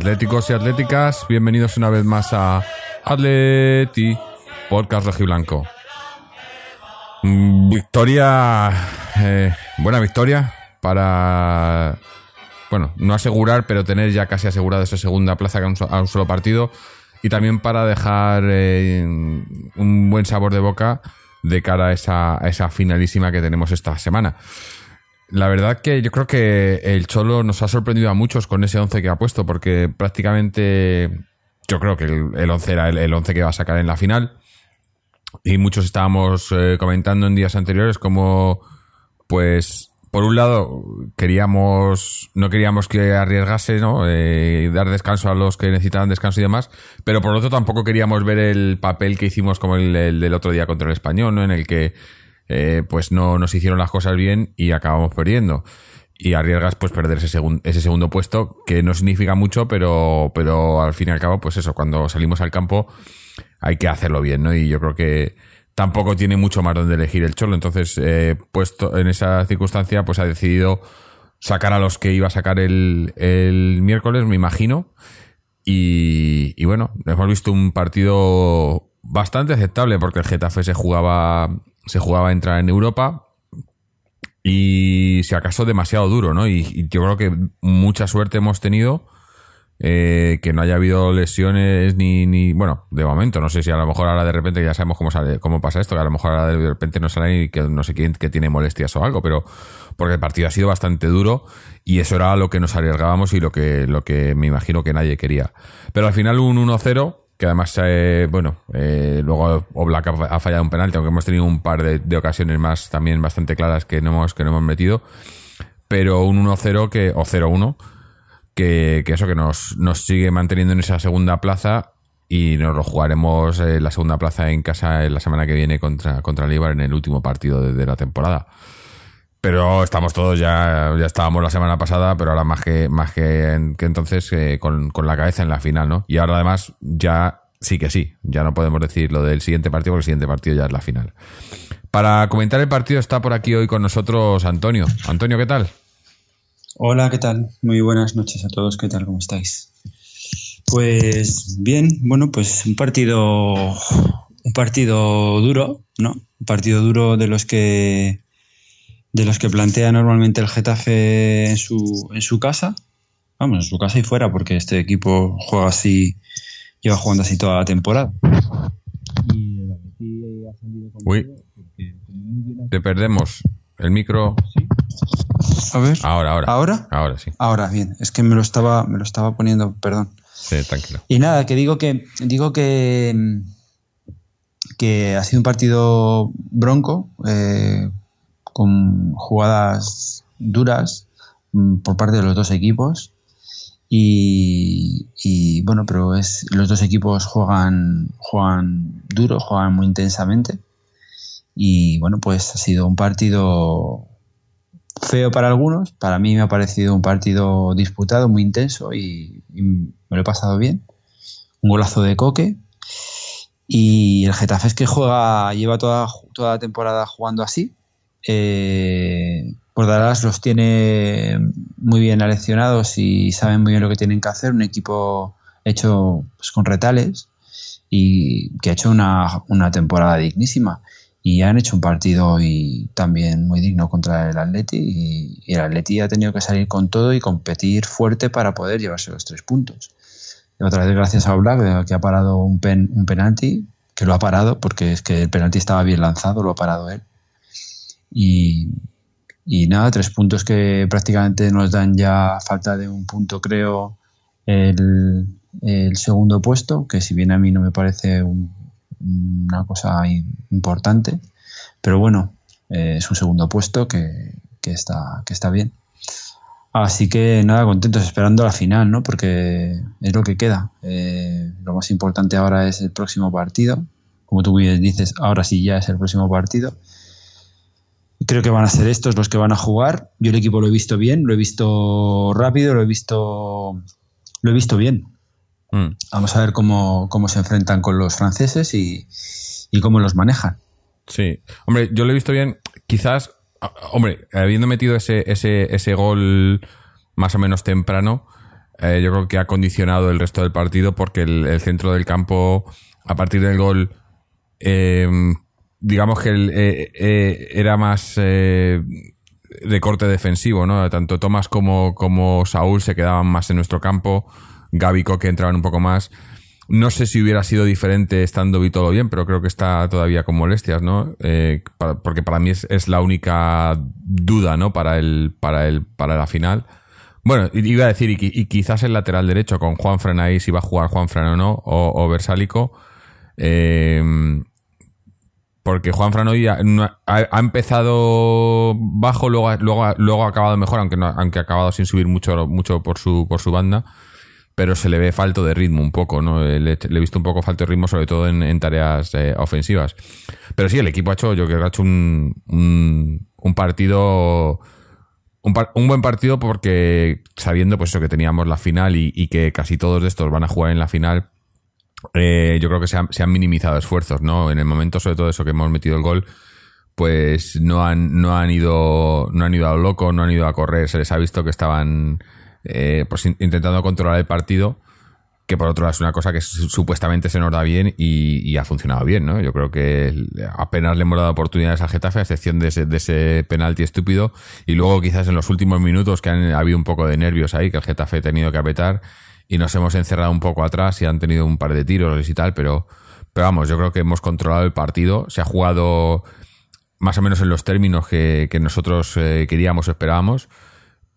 atléticos y atléticas, bienvenidos una vez más a Atleti Podcast Rojiblanco. Mm, Victoria, eh, buena victoria para, bueno, no asegurar, pero tener ya casi asegurada esa segunda plaza a un, solo partido y también para dejar eh, un buen sabor de boca de cara a esa, a esa finalísima que tenemos esta semana. La verdad que yo creo que el Cholo nos ha sorprendido a muchos con ese 11 que ha puesto, porque prácticamente yo creo que el, el 11 era el, el 11 que va a sacar en la final. Y muchos estábamos eh, comentando en días anteriores como, pues, por un lado, queríamos, no queríamos que arriesgase, ¿no? Eh, dar descanso a los que necesitaban descanso y demás, pero por otro tampoco queríamos ver el papel que hicimos como el, el del otro día contra el español, ¿no? En el que, eh, pues no nos hicieron las cosas bien y acabamos perdiendo. Y arriesgas pues perder ese, segun- ese segundo puesto, que no significa mucho, pero, pero al fin y al cabo, pues eso, cuando salimos al campo hay que hacerlo bien, ¿no? Y yo creo que tampoco tiene mucho más donde elegir el Cholo. Entonces, eh, puesto en esa circunstancia, pues ha decidido sacar a los que iba a sacar el, el miércoles, me imagino. Y, y bueno, hemos visto un partido bastante aceptable porque el Getafe se jugaba, se jugaba a entrar en Europa y si acaso demasiado duro, ¿no? Y, yo creo que mucha suerte hemos tenido. eh, que no haya habido lesiones ni, ni. Bueno, de momento, no sé si a lo mejor ahora de repente ya sabemos cómo sale, cómo pasa esto, que a lo mejor ahora de repente no sale y que no sé quién que tiene molestias o algo, pero porque el partido ha sido bastante duro y eso era lo que nos arriesgábamos y lo que, lo que me imagino que nadie quería. Pero al final un 1-0, que además, eh, bueno, eh, luego Oblak ha fallado un penalti, aunque hemos tenido un par de, de ocasiones más también bastante claras que no hemos, que no hemos metido, pero un 1-0 que, o 0-1 que, que eso que nos, nos sigue manteniendo en esa segunda plaza y nos lo jugaremos eh, la segunda plaza en casa en la semana que viene contra, contra en el último partido de la temporada. Pero estamos todos ya, ya estábamos la semana pasada, pero ahora más que, más que, en- que entonces eh, con, con la cabeza en la final, ¿no? Y ahora además ya sí que sí, ya no podemos decir lo del siguiente partido porque el siguiente partido ya es la final. Para comentar el partido está por aquí hoy con nosotros Antonio. Antonio, ¿qué tal? Hola, ¿qué tal? Muy buenas noches a todos, ¿qué tal? ¿Cómo estáis? Pues bien, bueno, pues un partido un partido duro, ¿no? Un partido duro de los que de los que plantea normalmente el Getafe en su en su casa. Vamos, en su casa y fuera, porque este equipo juega así, lleva jugando así toda la temporada. Y el Atleti ha salido con Uy. Te perdemos el micro. ¿Sí? A ver. Ahora, ahora. ¿Ahora? Ahora sí. Ahora, bien, es que me lo estaba, me lo estaba poniendo, perdón. Sí, tranquilo. Y nada, que digo que digo que, que ha sido un partido bronco, eh, con jugadas duras mm, por parte de los dos equipos. Y, bueno, pero es los dos equipos juegan, juegan duro, juegan muy intensamente. Y bueno, pues ha sido un partido feo para algunos. Para mí me ha parecido un partido disputado, muy intenso y, y me lo he pasado bien. Un golazo de Coque. Y el Getafe es que juega, lleva toda, toda la temporada jugando así. Eh, Bordalás los tiene muy bien aleccionados y saben muy bien lo que tienen que hacer. Un equipo hecho pues, con retales y que ha hecho una, temporada dignísima y han hecho un partido hoy también muy digno contra el Atleti y, y el Atleti ha tenido que salir con todo y competir fuerte para poder llevarse los tres puntos. Y otra vez gracias a Oblak que ha parado un, pen, un penalti, que lo ha parado porque es que el penalti estaba bien lanzado, lo ha parado él. Y, nada, tres puntos que prácticamente nos dan ya falta de un punto creo el, el segundo puesto, que si bien a mí no me parece un, una cosa importante, pero bueno, eh, es un segundo puesto que, que, está, que está bien. Así que nada, contentos esperando la final, ¿no? Porque es lo que queda. Eh, lo más importante ahora es el próximo partido. Como tú bien dices, ahora sí ya es el próximo partido. Creo que van a ser estos los que van a jugar. Yo el equipo lo he visto bien, lo he visto rápido, lo he visto, lo he visto bien. Mm. Vamos a ver cómo, cómo, se enfrentan con los franceses y, y, cómo los manejan. Sí, hombre, yo lo he visto bien. Quizás hombre, habiendo metido ese, ese, ese gol más o menos temprano, eh, yo creo que ha condicionado el resto del partido porque el, centro del campo, a partir del gol, em, digamos que eh, eh, era más de corte defensivo, ¿no? Tanto Tomás como, como Saúl se quedaban más en nuestro campo, Gaby que entraban un poco más. No sé si hubiera sido diferente estando Vitolo bien, pero creo que está todavía con molestias, ¿no? porque para mí es, la única duda, ¿no? Para el, para el, para la final. Bueno, iba a decir, y, quizás el lateral derecho con Juan ahí, si va a jugar Juan o no, o, o Versálico. Eh, porque Juan Fran hoy ha, empezado bajo, luego, luego, luego ha acabado mejor, aunque, no, aunque ha acabado sin subir mucho, mucho por, su, por su banda. Pero se le ve falto de ritmo un poco, ¿no? Le, he visto un poco falto de ritmo, sobre todo en, tareas eh, ofensivas. Pero sí, el equipo ha hecho, yo creo que ha hecho un, un, un partido un, buen partido porque sabiendo pues que teníamos la final y, que casi todos de estos van a jugar en la final, eh, yo creo que se han, minimizado esfuerzos, ¿no? En el momento sobre todo eso que hemos metido el gol, pues no han, no han ido no han ido a lo loco, no han ido a correr, se les ha visto que estaban eh, pues intentando controlar el partido que por otro lado es una cosa que supuestamente se nos da bien y, ha funcionado bien, ¿no? Yo creo que apenas le hemos dado oportunidades al Getafe, a excepción de ese, de ese penalti estúpido, y luego quizás en los últimos minutos que han habido un poco de nervios ahí, que el Getafe ha tenido que apretar, y nos hemos encerrado un poco atrás y han tenido un par de tiros y tal, pero, pero vamos, yo creo que hemos controlado el partido, se ha jugado más o menos en los términos que, nosotros eh, queríamos, esperábamos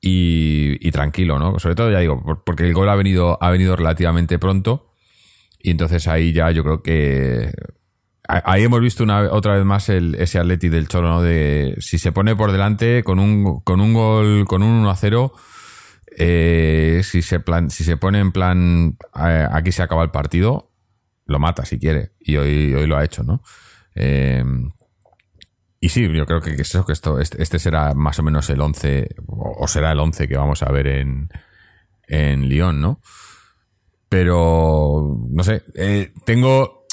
y, tranquilo, ¿no? Sobre todo, ya digo, porque el gol ha venido, ha venido relativamente pronto y entonces ahí ya yo creo que ahí hemos visto una, otra vez más el, ese Atleti del Cholo, ¿no? De si se pone por delante con un, con un gol, con un 1 a 0, eh, si, se plan, si se pone en plan eh, aquí se acaba el partido, lo mata si quiere. Y hoy, hoy lo ha hecho, ¿no? Eh, y sí, yo creo que, eso, que esto, este, este, será más o menos el 11, o será el 11 que vamos a ver en, en Lyon, ¿no? Pero, no sé, eh, tengo...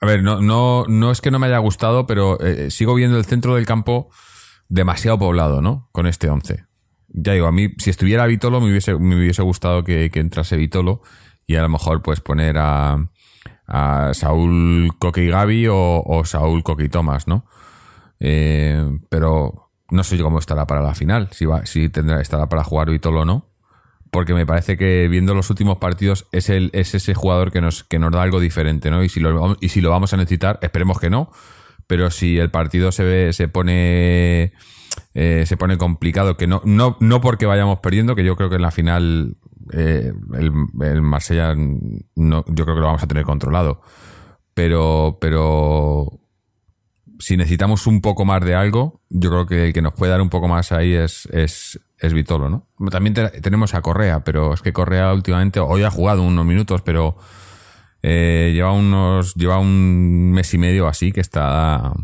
A ver, no, no, no es que no me haya gustado, pero sigo viendo el centro del campo demasiado poblado, ¿no? Con este 11. Ya digo, a mí, si estuviera Vitolo, me hubiese, me hubiese gustado que, que entrase Vitolo y a lo mejor pues poner a, a Saúl Coque y Gaby o, Saúl Coque y Tomás, ¿no? Eh, pero no sé cómo estará para la final, si, va, si tendrá, estará para jugar Vitolo o no, porque me parece que viendo los últimos partidos es, el, es ese jugador que nos, que nos da algo diferente, ¿no? Y si, lo, y si lo vamos a necesitar, esperemos que no, pero si el partido se ve, se pone... Eh, se pone complicado, que no, no, no porque vayamos perdiendo, que yo creo que en la final eh, el, el, Marsella no, yo creo que lo vamos a tener controlado. Pero, pero si necesitamos un poco más de algo, yo creo que el que nos puede dar un poco más ahí es, es, es Vitolo, ¿no? También tenemos a Correa, pero es que Correa últimamente, hoy ha jugado unos minutos, pero eh, lleva unos, lleva un mes y medio así que está,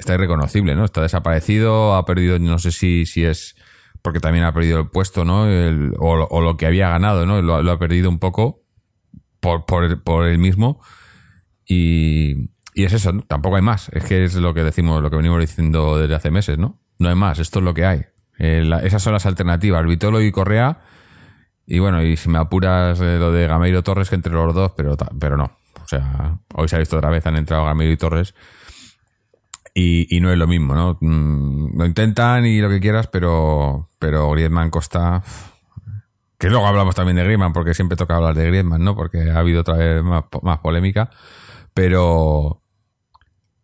está irreconocible, ¿no? Está desaparecido, ha perdido, no sé si, si es porque también ha perdido el puesto, ¿no? o, lo que había ganado, ¿no? Lo, ha perdido un poco por, por, por él mismo. Y, y, es eso, tampoco hay más. Es que es lo que decimos, lo que venimos diciendo desde hace meses, ¿no? No hay más, esto es lo que hay. Eh, esas son las alternativas, Vitolo y Correa. Y bueno, y si me apuras eh, lo de Gameiro Torres, que entre los dos, pero, pero no. O sea, hoy se ha visto otra vez, han entrado Gameiro y Torres y, no es lo mismo, ¿no? Mm, lo intentan y lo que quieras, pero, pero Griezmann Costa. Que luego hablamos también de Griezmann, porque siempre toca hablar de Griezmann, ¿no? Porque ha habido otra vez más, polémica. Pero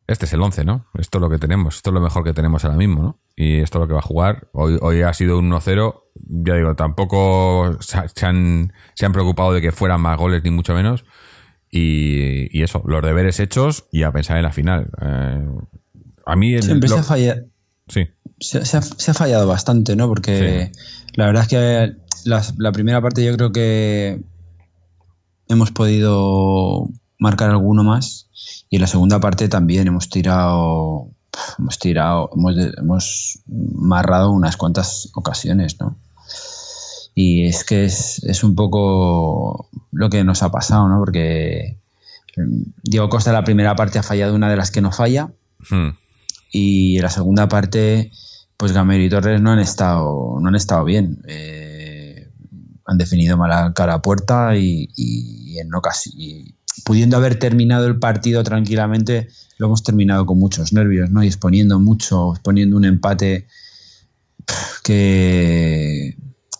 este es el 11, ¿no? Esto es lo que tenemos, esto es lo mejor que tenemos ahora mismo, ¿no? Y esto es lo que va a jugar. Hoy, hoy ha sido un 1-0. Ya digo, tampoco se han, se han preocupado de que fueran más goles, ni mucho menos. Y, eso, los deberes hechos y a pensar en la final. Eh, a mí Siempre se ha fallado. Sí. Se, ha, fallado bastante, ¿no? Porque la verdad es que la, primera parte yo creo que hemos podido marcar alguno más y en la segunda parte también hemos tirado hemos tirado hemos, hemos marrado unas cuantas ocasiones no y es que es, es, un poco lo que nos ha pasado no porque Diego Costa la primera parte ha fallado una de las que no falla hmm y en la segunda parte, pues Gamero y Torres no han estado, no han estado bien. Eh, han definido mala cara a puerta y, en ocasión, pudiendo haber terminado el partido tranquilamente, lo hemos terminado con muchos nervios, ¿no? Y exponiendo mucho, exponiendo un empate que,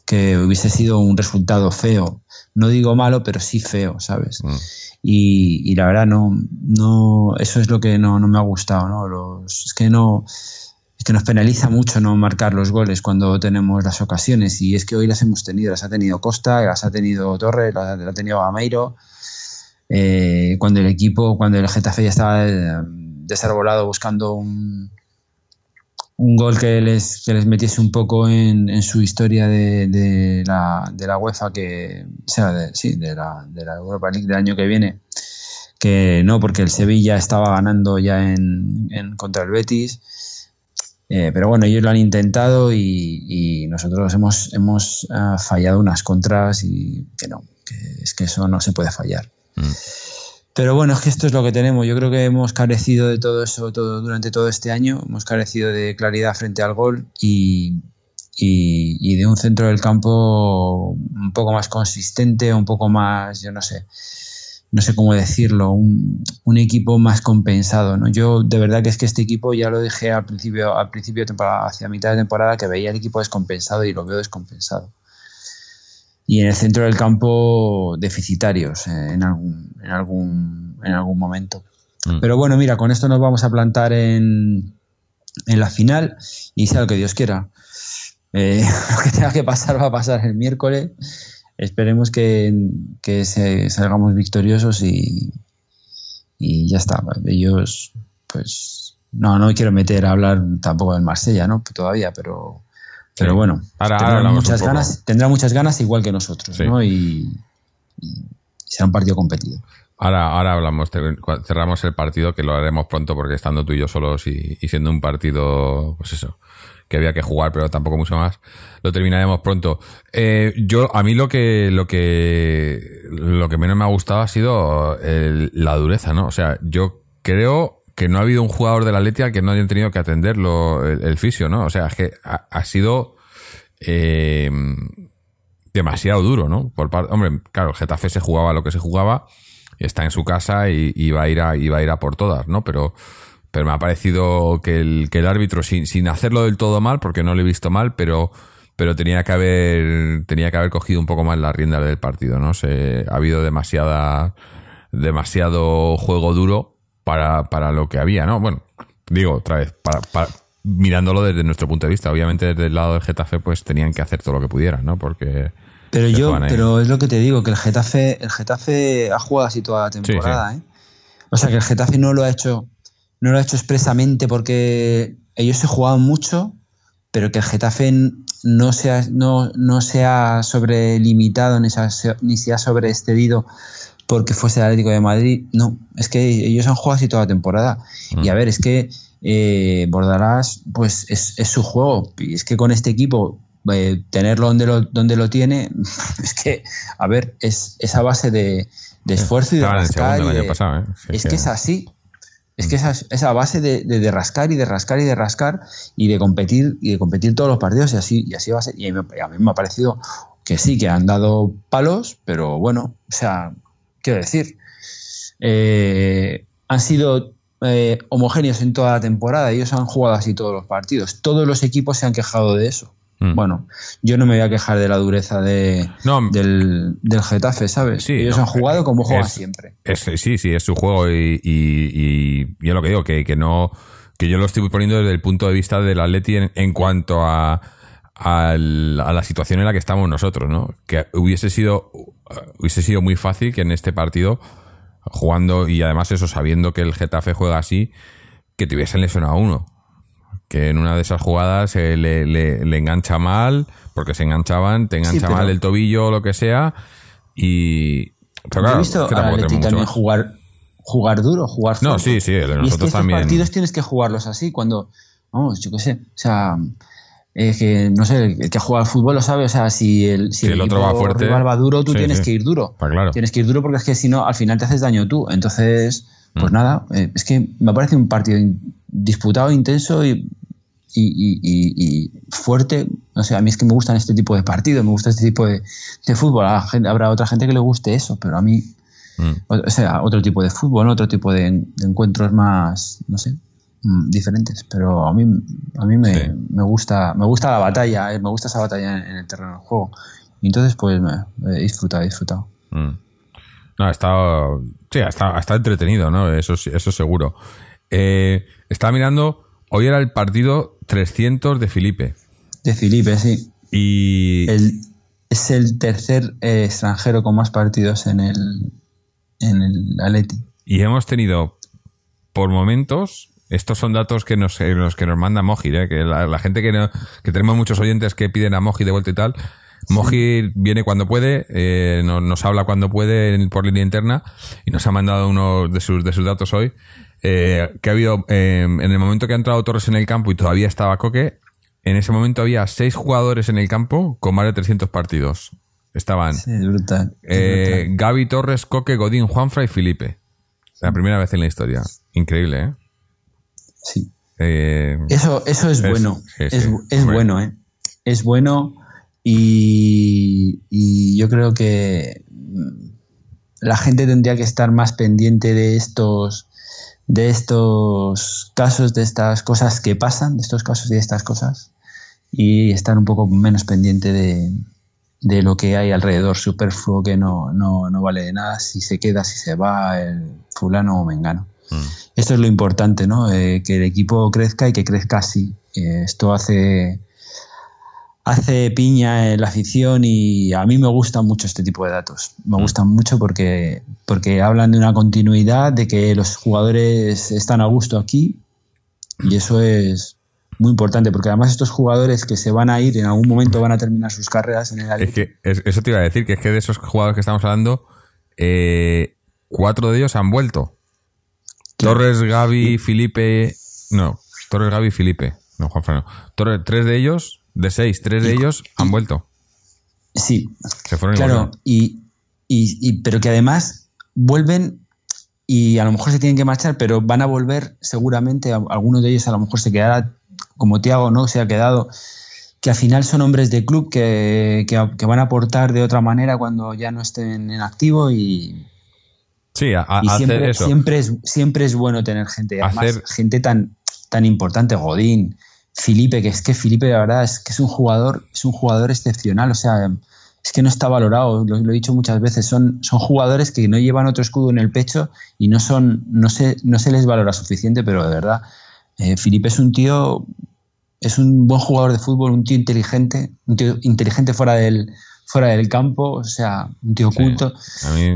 que hubiese sido un resultado feo. No digo malo, pero sí feo, ¿sabes? Mm. Y, la verdad, no, no, eso es lo que no, me ha gustado, ¿no? Los, es que no, es que nos penaliza mucho no marcar los goles cuando tenemos las ocasiones. Y es que hoy las hemos tenido, las ha tenido Costa, las ha tenido Torres, las, ha tenido Gameiro. Eh, cuando el equipo, cuando el Getafe ya estaba eh, desarbolado buscando un, un gol que les, que les metiese un poco en, su historia de, de, la, de la UEFA, que, o sea, de, sí, de la, de la Europa League del año que viene, que no, porque el Sevilla estaba ganando ya en, contra el Betis. Eh, pero bueno, ellos lo han intentado y, nosotros hemos, hemos ah, fallado unas contras y que no, que es que eso no se puede fallar. Mm. Pero bueno, es que esto es lo que tenemos. Yo creo que hemos carecido de todo eso todo, durante todo este año. Hemos carecido de claridad frente al gol y, de un centro del campo un poco más consistente, un poco más, yo no sé, no sé cómo decirlo, un, un, equipo más compensado. ¿no? Yo de verdad que es que este equipo, ya lo dije al principio, al principio de temporada, hacia mitad de temporada, que veía el equipo descompensado y lo veo descompensado y en el centro del campo deficitarios eh, en, algún, en, algún, en algún momento. Mm. Pero bueno, mira, con esto nos vamos a plantar en, en la final y sea lo que Dios quiera. Eh, lo que tenga que pasar va a pasar el miércoles. Esperemos que, que se, salgamos victoriosos y, y ya está. Ellos, pues, no, no quiero meter a hablar tampoco del Marsella, ¿no? Todavía, pero pero bueno, tendrá, muchas ganas, tendrá muchas ganas igual que nosotros, ¿no? Y, será un partido competido. Ahora, ahora hablamos, cerramos el partido que lo haremos pronto porque estando tú y yo solos y, siendo un partido, pues eso, que había que jugar, pero tampoco mucho más, lo terminaremos pronto. Eh, yo, a mí lo que, lo que, lo que menos me ha gustado ha sido la dureza, ¿no? O sea, yo creo que no ha habido un jugador de la Letia que no hayan tenido que atenderlo el, fisio, ¿no? O sea, es que ha, sido eh, demasiado duro, ¿no? Por parte, hombre, claro, el Getafe se jugaba lo que se jugaba, está en su casa y, va a ir a, a ir a por todas, ¿no? Pero, pero me ha parecido que el, que el árbitro, sin, sin hacerlo del todo mal, porque no lo he visto mal, pero pero tenía que haber tenía que haber cogido un poco más las riendas del partido, ¿no? Se, ha habido demasiada demasiado juego duro para, para lo que había, ¿no? Bueno, digo otra vez, para, mirándolo desde nuestro punto de vista. Obviamente desde el lado del Getafe pues tenían que hacer todo lo que pudieran, ¿no? Porque... Pero yo, pero es lo que te digo, que el Getafe, el Getafe ha jugado así toda la temporada, ¿eh? O sea que el Getafe no lo ha hecho, no lo ha hecho expresamente porque ellos se jugaban mucho, pero que el Getafe no se ha, no, no se ha sobrelimitado ni se ha, ni se ha sobreexcedido porque fuese el Atlético de Madrid. No, es que ellos han jugado así toda la temporada. Mm. Y a ver, es que eh, Bordalás, pues es, su juego. Y es que con este equipo, eh, tenerlo donde lo, donde lo tiene, es que, a ver, es esa base de, esfuerzo y de rascar. ¿eh? es que, es así. Es que esa, esa base de, de, rascar y de rascar y de rascar y de competir y de competir todos los partidos y así, y así va a ser. Y a mí, a mí me ha parecido que sí, que han dado palos, pero bueno, o sea, Quiero decir, eh, han sido eh, homogéneos en toda la temporada. Ellos han jugado así todos los partidos. Todos los equipos se han quejado de eso. Mm. Bueno, yo no me voy a quejar de la dureza de, del, Getafe, ¿sabes? Ellos han jugado como juegan siempre. sí, sí, es su juego y, y, yo lo que digo, que, que, no que yo lo estoy poniendo desde el punto de vista del Atleti en, en cuanto a, a la situación en la que estamos nosotros, ¿no? Que hubiese sido, hubiese sido muy fácil que en este partido, jugando y además eso, sabiendo que el Getafe juega así, que te hubiesen lesionado a uno. Que en una de esas jugadas eh, le, le, engancha mal, porque se enganchaban, te engancha mal el tobillo o lo que sea, y. Pero claro, he visto también jugar, jugar duro, jugar fuerte. No, sí, sí, nosotros y es que también. partidos tienes que jugarlos así, cuando. Vamos, yo qué sé, o sea es que, no sé, el que juega al fútbol lo sabe, o sea, si el, si, el, otro va fuerte, rival va duro, tú tienes que ir duro. claro. Tienes que ir duro porque es que si no, al final te haces daño tú. Entonces, Pues nada, eh, es que me parece un partido disputado, intenso y, y, fuerte. O sea, a mí es que me gustan este tipo de partidos, me gusta este tipo de, fútbol. habrá otra gente que le guste eso, pero a mí, mm. o, sea, otro tipo de fútbol, otro tipo de, encuentros más, no sé, mm, diferentes. Pero a mí, a mí me, me gusta, me gusta la batalla, eh, me gusta esa batalla en, el terreno del juego. Y entonces, pues, me, he disfrutado, he disfrutado. Mm. No, ha estado. Sí, ha estado, entretenido, ¿no? Eso, eso seguro. Eh, estaba mirando. Hoy era el partido 300 de Felipe. De Felipe, sí. Y. es el tercer eh, extranjero con más partidos en el. En el Atleti. Y hemos tenido, por momentos, estos son datos que nos, eh, los que nos manda Moji, que la, gente que, que tenemos muchos oyentes que piden a Moji de vuelta y tal, Moji viene cuando puede, eh, nos, habla cuando puede por línea interna y nos ha mandado uno de sus, de sus datos hoy. Eh, que ha habido, eh, en el momento que ha entrado Torres en el campo y todavía estaba Coque, en ese momento había seis jugadores en el campo con más de 300 partidos. Estaban Gaby Torres, Coque, Godín, Juanfra y Felipe. La primera vez en la historia. Increíble, ¿eh? Sí. eso, eso es, bueno. es, bueno, ¿eh? Es bueno y, yo creo que la gente tendría que estar más pendiente de estos de estos casos, de estas cosas que pasan, de estos casos y de estas cosas, y estar un poco menos pendiente de, de lo que hay alrededor superfluo que no, no, no, vale de nada, si se queda, si se va, el fulano o mengano. Mm. Esto es lo importante, ¿no? Eh, que el equipo crezca y que crezca así. Eh, esto hace hace piña en la afición y a mí me gustan mucho este tipo de datos. Me mm. gustan mucho porque, porque hablan de una continuidad, de que los jugadores están a gusto aquí y eso es muy importante porque además estos jugadores que se van a ir en algún momento van a terminar sus carreras en el Es que eso te iba a decir, que es que de esos jugadores que estamos hablando, eh, cuatro de ellos han vuelto. Torres, Gaby, Felipe... No, Torres, Gaby, Felipe. No, Juan Fernando. Torres, tres de ellos de seis, tres de ellos han vuelto. Sí. Se fueron claro, y, y, pero que además vuelven y a lo mejor se tienen que marchar, pero van a volver seguramente, algunos de ellos a lo mejor se quedará como Tiago, ¿no? Se ha quedado, que al final son hombres de club que, que, van a aportar de otra manera cuando ya no estén en activo y... Sí, a, siempre, eso. Siempre es, siempre es bueno tener gente, además, gente tan, tan importante, Godín, Felipe, que es que Felipe, la verdad, es que es un jugador, es un jugador excepcional, o sea, es que no está valorado, lo, he dicho muchas veces, son, son jugadores que no llevan otro escudo en el pecho y no son, no se, no se les valora suficiente, pero de verdad, eh, Felipe es un tío, es un buen jugador de fútbol, un tío inteligente, un tío inteligente fuera del, fuera del campo, o sea, un tío oculto.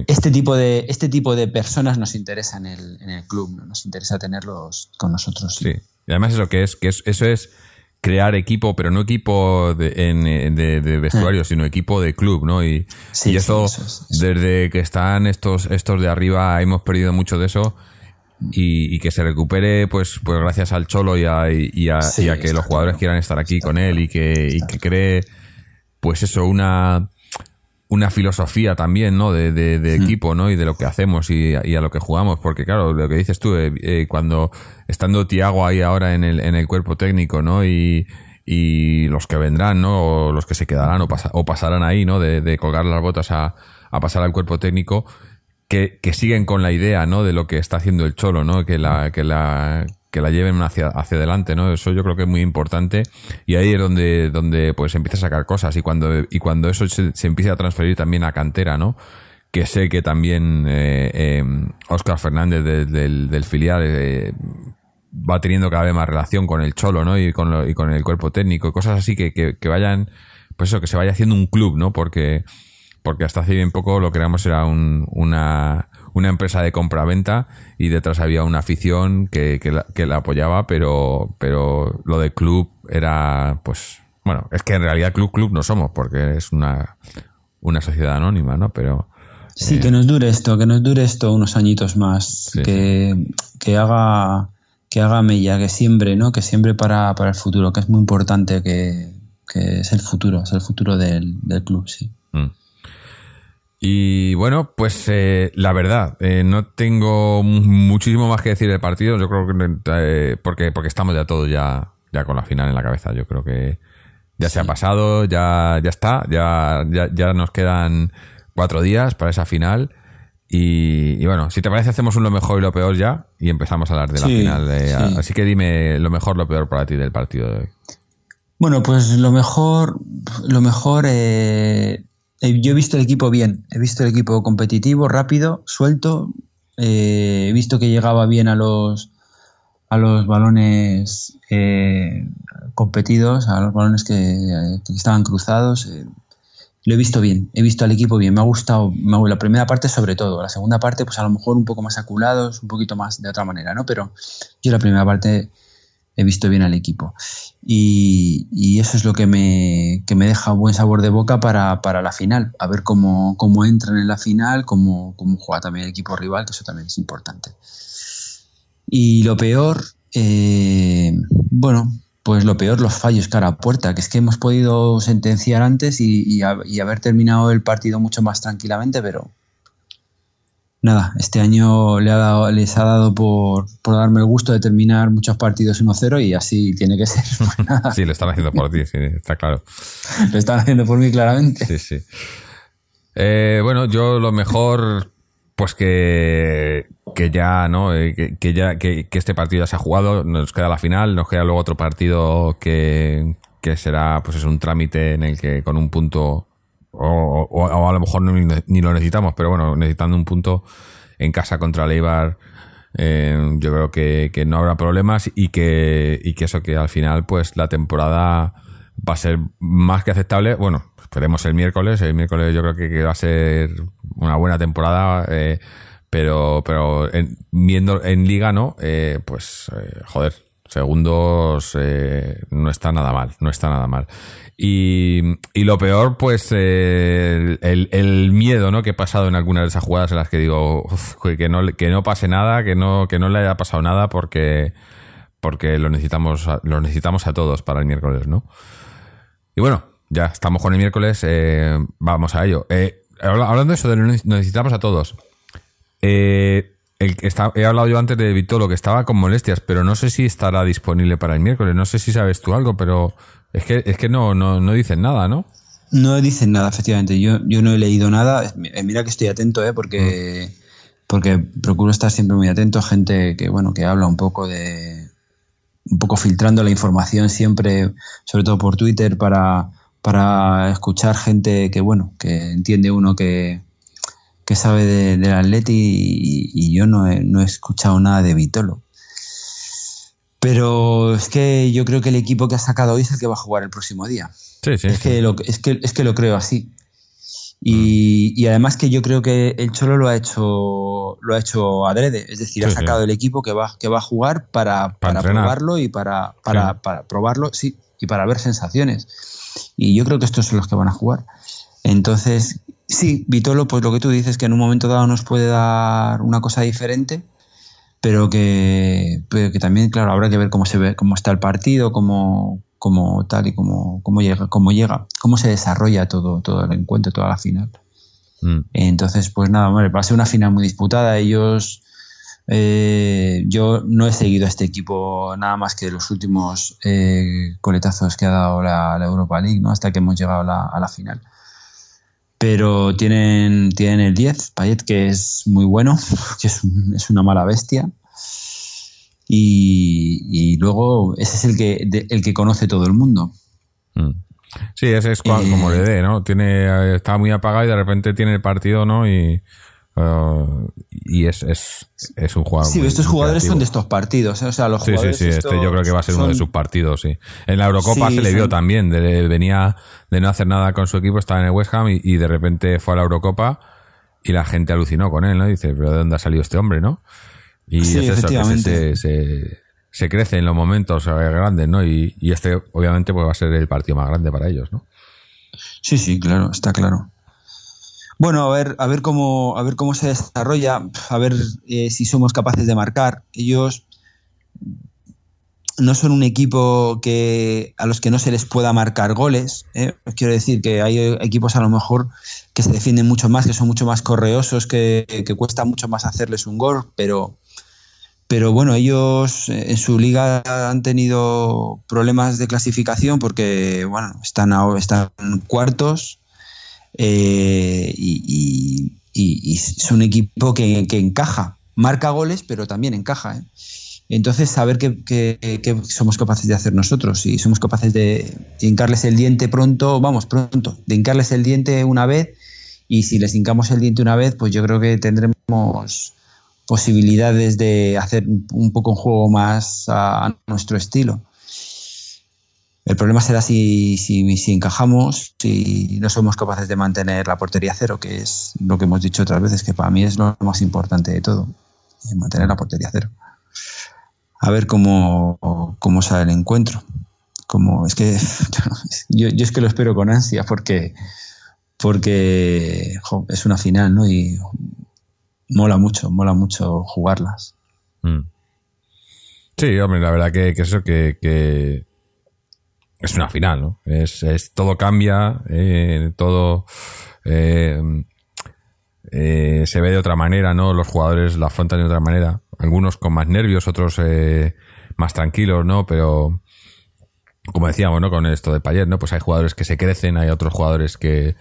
este, tipo de, este tipo de personas nos interesa en el, en el club, ¿no? nos interesa tenerlos con nosotros. Sí. Y además eso que es, que es, eso es crear equipo, pero no equipo de, de, vestuario, sino equipo de club, ¿no? Y, y eso, desde que están estos, estos de arriba, hemos perdido mucho de eso. Y, que se recupere, pues, pues gracias al Cholo y a, y a, que los jugadores quieran estar aquí con él y que, y que cree, pues eso, una una filosofía también, ¿no? De, de, hmm. equipo, ¿no? Y de lo que hacemos y, a lo que jugamos. Porque, claro, lo que dices tú, eh, eh, cuando estando Tiago ahí ahora en el, en el cuerpo técnico, ¿no? Y, y los que vendrán, ¿no? O los que se quedarán o, o pasarán ahí, ¿no? De, de colgar las botas a, a, pasar al cuerpo técnico, que, que siguen con la idea, ¿no? De lo que está haciendo el Cholo, ¿no? Que la, que la, que la lleven hacia, hacia adelante, ¿no? Eso yo creo que es muy importante y ahí es donde, donde pues empieza a sacar cosas y cuando, y cuando eso se, se empieza a transferir también a cantera, ¿no? Que sé que también eh, Oscar eh, Fernández del, del, filial eh, va teniendo cada vez más relación con el Cholo, ¿no? Y con, y con el cuerpo técnico y cosas así que, que, que vayan, pues eso, que se vaya haciendo un club, ¿no? Porque porque hasta hace bien poco lo que éramos era un, una, una empresa de compra-venta y detrás había una afición que, que, la, que la apoyaba, pero, pero lo de club era, pues, bueno, es que en realidad club, club no somos, porque es una, una sociedad anónima, ¿no? Pero... Sí, eh, que nos dure esto, que nos dure esto unos añitos más, que, que haga que haga mella, que siembre, ¿no? Que siembre para, para el futuro, que es muy importante, que, que es el futuro, es el futuro del, del club, sí. Mm. Y bueno, pues eh, la verdad, eh, no tengo muchísimo más que decir del partido. Yo creo que eh, porque, porque estamos ya todos ya, ya con la final en la cabeza. Yo creo que ya se ha pasado, ya, ya está, ya, ya, ya nos quedan cuatro días para esa final. Y, bueno, si te parece, hacemos un lo mejor y lo peor ya y empezamos a hablar de la final. Así que dime lo mejor, lo peor para ti del partido de hoy. Bueno, pues lo mejor, lo mejor, eh, yo he visto el equipo bien, he visto el equipo competitivo, rápido, suelto, eh, he visto que llegaba bien a los a los balones competidos, a los balones que, estaban cruzados. lo he visto bien, he visto al equipo bien, me ha gustado me, la primera parte sobre todo, la segunda parte pues a lo mejor un poco más aculados, un poquito más de otra manera, ¿no? Pero yo la primera parte he visto bien al equipo. Y, eso es lo que me, que me deja buen sabor de boca para, para la final, a ver cómo, cómo, entran en la final, cómo, cómo, juega también el equipo rival, que eso también es importante. Y lo peor, eh, bueno, pues lo peor, los fallos cara a puerta, que es que hemos podido sentenciar antes y, y haber terminado el partido mucho más tranquilamente, pero nada, este año le ha dado, les ha dado por, darme el gusto de terminar muchos partidos 1-0 y así tiene que ser. sí, lo están haciendo por ti, sí, está claro. lo están haciendo por mí claramente. Sí, sí. Eh, bueno, yo lo mejor, pues que, que ya, ¿no? Eh, que, ya, que, este partido ya se ha jugado, nos queda la final, nos queda luego otro partido que, que será, pues es un trámite en el que con un punto o, a lo mejor ni, lo necesitamos, pero bueno, necesitando un punto en casa contra Leibar, eh, yo creo que, no habrá problemas y que, y que eso que al final pues la temporada va a ser más que aceptable. Bueno, esperemos el miércoles, el miércoles yo creo que, va a ser una buena temporada. Eh, pero pero viendo en liga no eh, pues joder segundos no está nada mal no está nada mal y, y lo peor, pues el, el, miedo ¿no? que he pasado en algunas de esas jugadas en las que digo que, no, que no pase nada, que no, que no le haya pasado nada porque, porque lo, necesitamos, lo necesitamos a todos para el miércoles. ¿no? Y bueno, ya estamos con el miércoles, eh, vamos a ello. Eh, hablando de eso, de lo necesitamos a todos. Eh, el, está, he hablado yo antes de Vitolo, que estaba con molestias, pero no sé si estará disponible para el miércoles. No sé si sabes tú algo, pero es que, es que no, no, no dicen nada, ¿no? No dicen nada, efectivamente. Yo, yo no he leído nada. Eh, mira que estoy atento, ¿eh? Porque, porque procuro estar siempre muy atento a gente que, bueno, que habla un poco de. un poco filtrando la información siempre, sobre todo por Twitter, para, para escuchar gente que, bueno, que entiende uno que, que sabe del de Atleti y, y, yo no he, no he escuchado nada de Vitolo. Pero es que yo creo que el equipo que ha sacado hoy es el que va a jugar el próximo día. Sí, sí. Es, Que, lo, es, que, es que lo creo así. Y, y, además que yo creo que el Cholo lo ha hecho lo ha hecho adrede, es decir, ha sacado el equipo que va, que va a jugar para, para, probarlo y para, para, para, probarlo, sí, y para ver sensaciones. Y yo creo que estos son los que van a jugar. Entonces, sí, Vitolo, pues lo que tú dices, que en un momento dado nos puede dar una cosa diferente, pero que, que también, claro, habrá que ver cómo se ve, cómo está el partido, cómo, cómo tal y cómo, cómo llega, cómo llega, cómo se desarrolla todo, todo el encuentro, toda la final. Mm. Entonces, pues nada, va a ser una final muy disputada. Ellos, eh, yo no he seguido a este equipo nada más que los últimos eh, coletazos que ha dado la, Europa League, ¿no? Hasta que hemos llegado a la final pero tienen, tienen el 10, Payet, que es muy bueno, que es, es una mala bestia. Y, y, luego ese es el que, el que conoce todo el mundo. Mm. Sí, ese es como le dé, ¿no? Tiene, está muy apagado y de repente tiene el partido, ¿no? Y, Uh, y es, es, es, un jugador. Sí, estos jugadores son de estos partidos. ¿eh? O sea, los sí, sí, sí. Este yo creo que va a ser uno de sus partidos, sí. En la Eurocopa se le vio también. De, venía de no hacer nada con su equipo, estaba en el West Ham y, de repente fue a la Eurocopa y la gente alucinó con él, ¿no? Dice, ¿pero de dónde ha salido este hombre, no? Y es eso, que se, se, crece en los momentos eh, grandes, ¿no? Y, y este, obviamente, pues va a ser el partido más grande para ellos, ¿no? Sí, sí, claro, está claro. Bueno, a ver, a ver cómo, a ver cómo se desarrolla, a ver eh, si somos capaces de marcar. Ellos, no son un equipo que a los que no se les pueda marcar goles. ¿eh? Quiero decir que hay equipos a lo mejor que se defienden mucho más, que son mucho más correosos, que, cuesta mucho más hacerles un gol, pero, pero bueno, ellos en su liga han tenido problemas de clasificación porque bueno, están, están cuartos eh, y, son un equipo que, que, encaja, marca goles, pero también encaja. ¿eh? Entonces, saber qué, somos capaces de hacer nosotros. Si somos capaces de hincarles el diente pronto, vamos, pronto, de hincarles el diente una vez. Y si les hincamos el diente una vez, pues yo creo que tendremos posibilidades de hacer un poco un juego más a, nuestro estilo. El problema será si, si, encajamos, si no somos capaces de mantener la portería cero, que es lo que hemos dicho otras veces, que para mí es lo más importante de todo, mantener la portería cero a ver cómo, cómo sale el encuentro. Como, es que yo, es que lo espero con ansia porque, porque es una final, ¿no? Y mola mucho, mola mucho jugarlas. Mm. Sí, hombre, la verdad que, eso que, es una final, ¿no? Es, es todo cambia, eh, todo eh, eh, se ve de otra manera, ¿no? Los jugadores la afrontan de otra manera algunos con más nervios, otros eh, más tranquilos, ¿no? Pero como decíamos, ¿no? Con esto de Payet, ¿no? Pues hay jugadores que se crecen, hay otros jugadores que,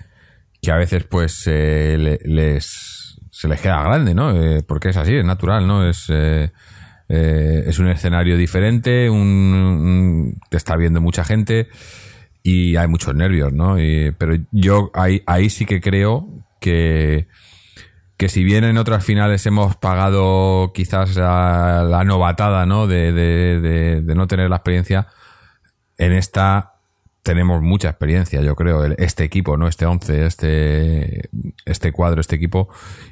que a veces pues eh, les se les queda grande, ¿no? Porque es así, es natural, ¿no? Es es un escenario diferente, un, te está viendo mucha gente y hay muchos nervios, ¿no? pero yo ahí, ahí sí que creo que que si bien en otras finales hemos pagado quizás la, novatada, ¿no? De, de, no tener la experiencia, en esta tenemos mucha experiencia, yo creo, este equipo, ¿no? Este 11, este, este cuadro, este equipo,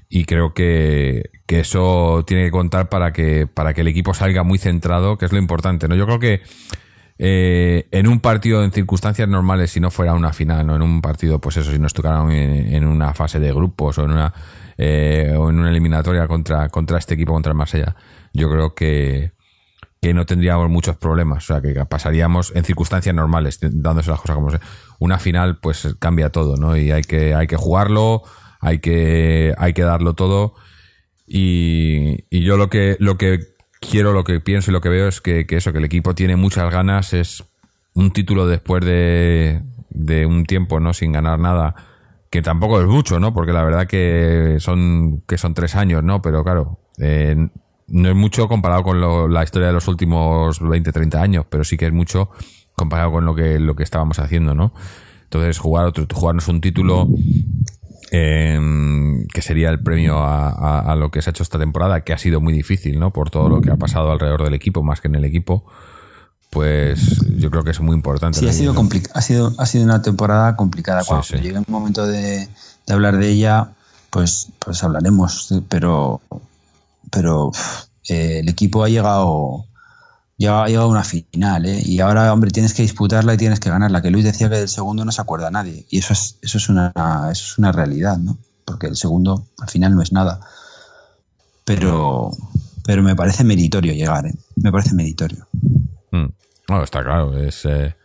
y creo que, que, eso tiene que contar para que, para que el equipo salga muy centrado, que es lo importante, ¿no? Yo creo que eh, en un partido en circunstancias normales, si no fuera una final, ¿no? En un partido, pues eso, si nos tocaran en, en una fase de grupos o en una eh, o en una eliminatoria contra, contra este equipo, contra el Marsella, yo creo que, que no tendríamos muchos problemas. O sea, que pasaríamos en circunstancias normales, dándose las cosas como se. Una final, pues cambia todo, ¿no? Y hay que, hay que jugarlo, hay que, hay que darlo todo. Y, y yo lo que, lo que quiero, lo que pienso y lo que veo es que, que eso, que el equipo tiene muchas ganas, es un título después de, de un tiempo, ¿no? Sin ganar nada que tampoco es mucho, ¿no? Porque la verdad que son, que son tres años, ¿no? Pero claro, eh, no es mucho comparado con la historia de los últimos 20, 30 años, pero sí que es mucho comparado con lo que, lo que estábamos haciendo, ¿no? Entonces, jugar otro, jugarnos un título em, que sería el premio a, a, lo que se ha hecho esta temporada, que ha sido muy difícil, ¿no? Por todo lo que ha pasado alrededor del equipo, más que en el equipo pues yo creo que es muy importante. Sí, ha sido, ha sido, ha sido una temporada complicada. Cuando llegue el momento de, hablar de ella, pues, pues hablaremos. Pero, pero eh, el equipo ha llegado, ya ha llegado a una final, ¿eh? Y ahora, hombre, tienes que disputarla y tienes que ganarla. Que Luis decía que del segundo no se acuerda nadie. Y eso es, eso es una, eso es una realidad, ¿no? Porque el segundo al final no es nada. Pero, pero me parece meritorio llegar, ¿eh? Me parece meritorio. Mm. No, está claro. Es, eh,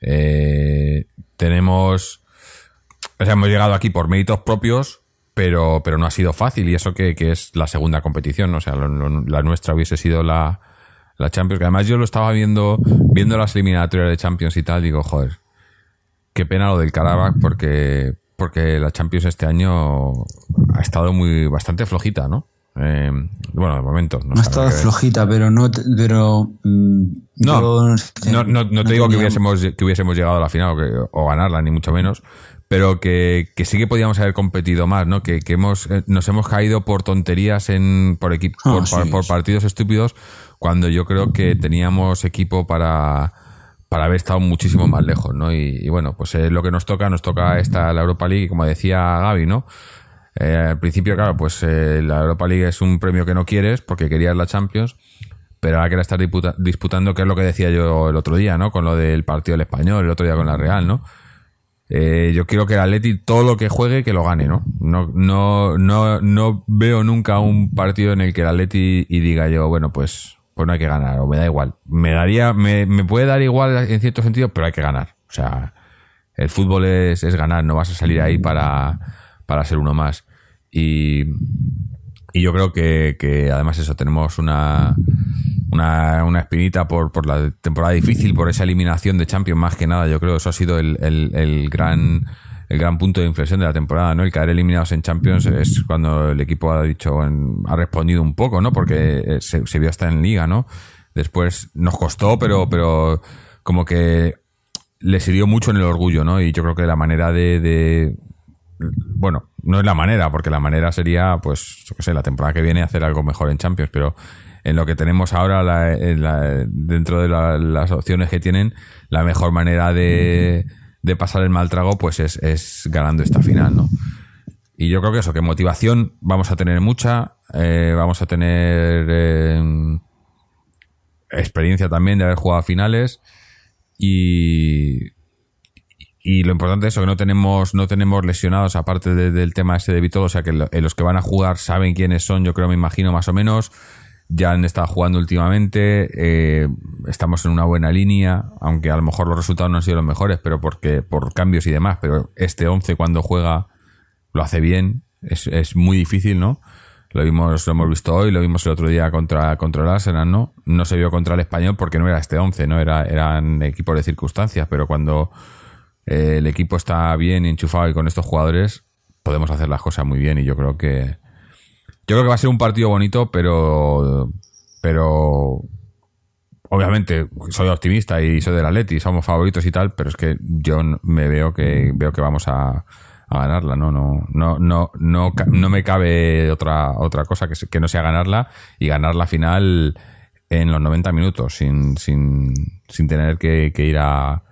eh, tenemos. O sea, hemos llegado aquí por méritos propios, pero, pero no ha sido fácil. Y eso que, es la segunda competición. O sea, la nuestra hubiese sido la, la Champions. Que además yo lo estaba viendo, viendo las eliminatorias de Champions y tal. Digo, joder, qué pena lo del Karabakh, porque, porque la Champions este año ha estado muy bastante flojita, ¿no? Eh, bueno, de momento. No, ha estado flojita, pero no. Pero, mm, no, no, no, te digo que hubiésemos, que hubiésemos llegado a la final o, ganarla, ni mucho menos. Pero que, que, sí que podíamos haber competido más, ¿no? Que, que hemos, eh, nos hemos caído por tonterías en, por, equipo, ah, por, partidos estúpidos, cuando yo creo que teníamos equipo para, para haber estado muchísimo más lejos, ¿no? Y, bueno, pues es lo que nos toca, nos toca esta la Europa League, como decía Gaby, ¿no? Eh, al principio, claro, pues eh, la Europa League es un premio que no quieres porque querías la Champions, pero ahora que la estás disputando, que es lo que decía yo el otro día, ¿no? Con lo del partido del español, el otro día con la Real, ¿no? Eh, yo quiero que el Atleti todo lo que juegue que lo gane, ¿no? No, no, no, no veo nunca un partido en el que el Atleti y diga yo, bueno, pues, pues no hay que ganar, o me da igual. Me daría, me, me puede dar igual en cierto sentido, pero hay que ganar. O sea, el fútbol es, es ganar, no vas a salir ahí para, para ser uno más. Y, y yo creo que, que además eso, tenemos una, una, una espinita por, por la temporada difícil, por esa eliminación de Champions más que nada. Yo creo que eso ha sido el, el, gran el gran punto de inflexión de la temporada, ¿no? El caer eliminados en Champions es cuando el equipo ha dicho, ha respondido un poco, ¿no? Porque eh, se, se vio hasta en liga, ¿no? Después nos costó, pero, pero como que le sirvió mucho en el orgullo, ¿no? Y yo creo que la manera de, de bueno, no es la manera, porque la manera sería, pues, yo qué sé, la temporada que viene hacer algo mejor en Champions, pero en lo que tenemos ahora, la, la, dentro de la, las opciones que tienen, la mejor manera de, pasar el mal trago, pues es, ganando esta final, ¿no? Y yo creo que eso, que motivación vamos a tener mucha, eh, vamos a tener eh, experiencia también de haber jugado finales y, y lo importante es eso, que no tenemos, no tenemos lesionados aparte de, del tema ese de o sea que los que van a jugar saben quiénes son, yo creo, me imagino más o menos ya han estado jugando últimamente, eh, estamos en una buena línea, aunque a lo mejor los resultados no han sido los mejores, pero porque por cambios y demás, pero este 11 cuando juega lo hace bien, es, es muy difícil, ¿no? Lo vimos, lo hemos visto hoy, lo vimos el otro día contra, contra el Arsenal, ¿no? No se vio contra el español porque no era este 11, ¿no? Era, eran equipos de circunstancias, pero cuando eh, el equipo está bien enchufado y con estos jugadores, podemos hacer las cosas muy bien y yo creo que, yo creo que va a ser un partido bonito, pero. Pero. Obviamente, soy optimista y soy del Atleti, somos favoritos y tal, pero es que yo me veo que veo que vamos a, ganarla, ¿no? No, no, no, no, no me cabe otra, otra cosa que, que no sea ganarla y ganar la final en los 90 minutos, sin, sin, sin tener que, que ir a,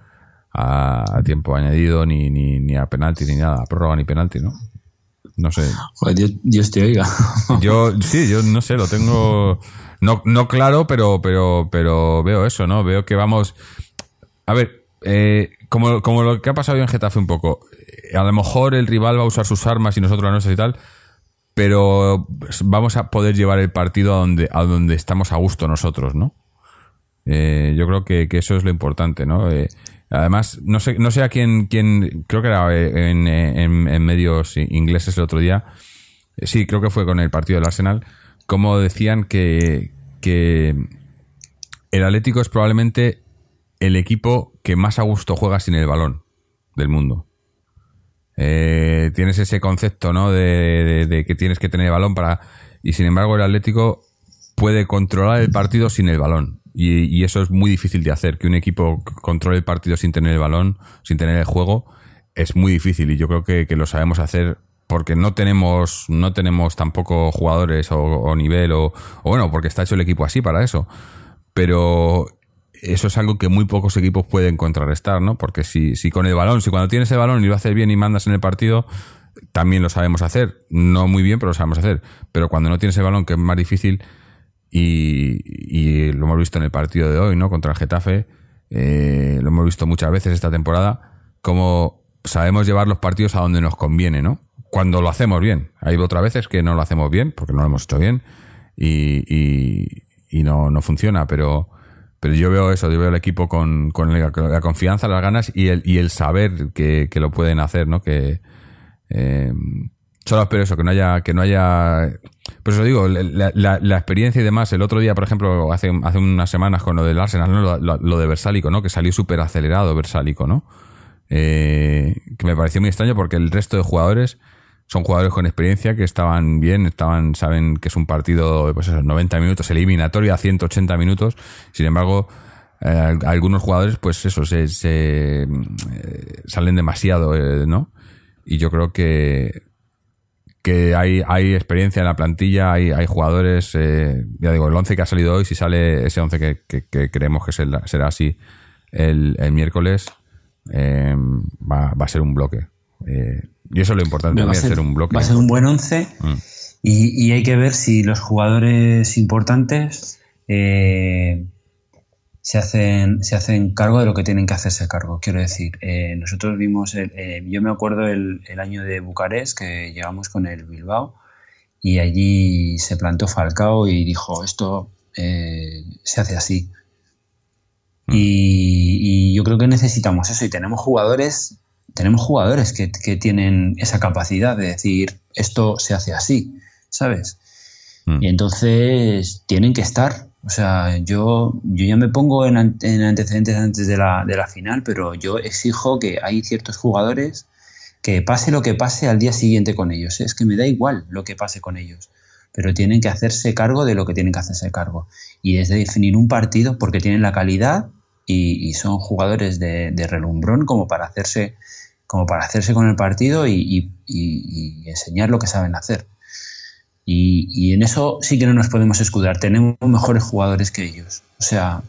a, tiempo añadido, ni, ni, ni a penalti, ni nada, a prórroga ni penalti, ¿no? No sé. Joder, Dios, te oiga. Yo, sí, yo no sé, lo tengo no, no claro, pero, pero, pero veo eso, ¿no? Veo que vamos. A ver, eh, como, como lo que ha pasado en Getafe un poco. A lo mejor el rival va a usar sus armas y nosotros las nuestras y tal, pero vamos a poder llevar el partido a donde, a donde estamos a gusto nosotros, ¿no? Eh, yo creo que, que, eso es lo importante, ¿no? Eh, Además, no sé, no sé a quién, quién creo que era en, en, medios ingleses el otro día, sí, creo que fue con el partido del Arsenal, como decían que, que el Atlético es probablemente el equipo que más a gusto juega sin el balón del mundo. Eh, tienes ese concepto, ¿no? De, que tienes que tener balón para... Y sin embargo el Atlético puede controlar el partido sin el balón. Y, eso es muy difícil de hacer, que un equipo controle el partido sin tener el balón, sin tener el juego, es muy difícil y yo creo que, lo sabemos hacer porque no tenemos, no tenemos tampoco jugadores o, nivel o, bueno, porque está hecho el equipo así para eso. Pero eso es algo que muy pocos equipos pueden contrarrestar, ¿no? Porque si, si con el balón, si cuando tienes el balón y lo haces bien y mandas en el partido, también lo sabemos hacer. No muy bien, pero lo sabemos hacer. Pero cuando no tienes el balón, que es más difícil, y, lo hemos visto en el partido de hoy, ¿no? Contra el Getafe. Eh, lo hemos visto muchas veces esta temporada. Como sabemos llevar los partidos a donde nos conviene, ¿no? Cuando lo hacemos bien. Hay otras veces que no lo hacemos bien, porque no lo hemos hecho bien. Y, y, no, no funciona, pero, pero yo veo eso, yo veo el equipo con, con la, confianza, las ganas y el, y el saber que, que lo pueden hacer, ¿no? Que, eh, Solo espero eso, que no haya, que no haya. Por eso digo, la, experiencia y demás. El otro día, por ejemplo, hace, hace unas semanas con lo del Arsenal, ¿no? lo, de Versálico, ¿no? Que salió súper acelerado Versálico, ¿no? Eh, que me pareció muy extraño porque el resto de jugadores son jugadores con experiencia que estaban bien, estaban, saben que es un partido, pues esos 90 minutos, eliminatorio a 180 minutos. Sin embargo, eh, algunos jugadores, pues eso, se, se eh, salen demasiado, ¿no? Y yo creo que que hay, hay experiencia en la plantilla, hay, hay jugadores, eh, ya digo, el 11 que ha salido hoy, si sale ese 11 que, que, creemos que será, así el, el miércoles, eh, va, va, a ser un bloque. Eh, y eso es lo importante, va a ser, un bloque. Va a ser un buen 11 mm. y, y, hay que ver si los jugadores importantes eh, se hacen, se hacen cargo de lo que tienen que hacerse cargo. Quiero decir, eh, nosotros vimos, eh, yo me acuerdo el, el, año de Bucarest que llegamos con el Bilbao y allí se plantó Falcao y dijo, esto, eh, se hace así. Mm. Y, yo creo que necesitamos eso y tenemos jugadores, tenemos jugadores que, tienen esa capacidad de decir esto se hace así, ¿sabes? Mm. Y entonces tienen que estar. O sea, yo, yo ya me pongo en, antecedentes antes de la, de la final, pero yo exijo que hay ciertos jugadores que pase lo que pase al día siguiente con ellos. Es que me da igual lo que pase con ellos, pero tienen que hacerse cargo de lo que tienen que hacerse cargo. Y es de definir un partido porque tienen la calidad y, son jugadores de, relumbrón como para hacerse como para hacerse con el partido y, enseñar lo que saben hacer. Y, en eso sí que no nos podemos escudar. Tenemos mejores jugadores que ellos. O sea,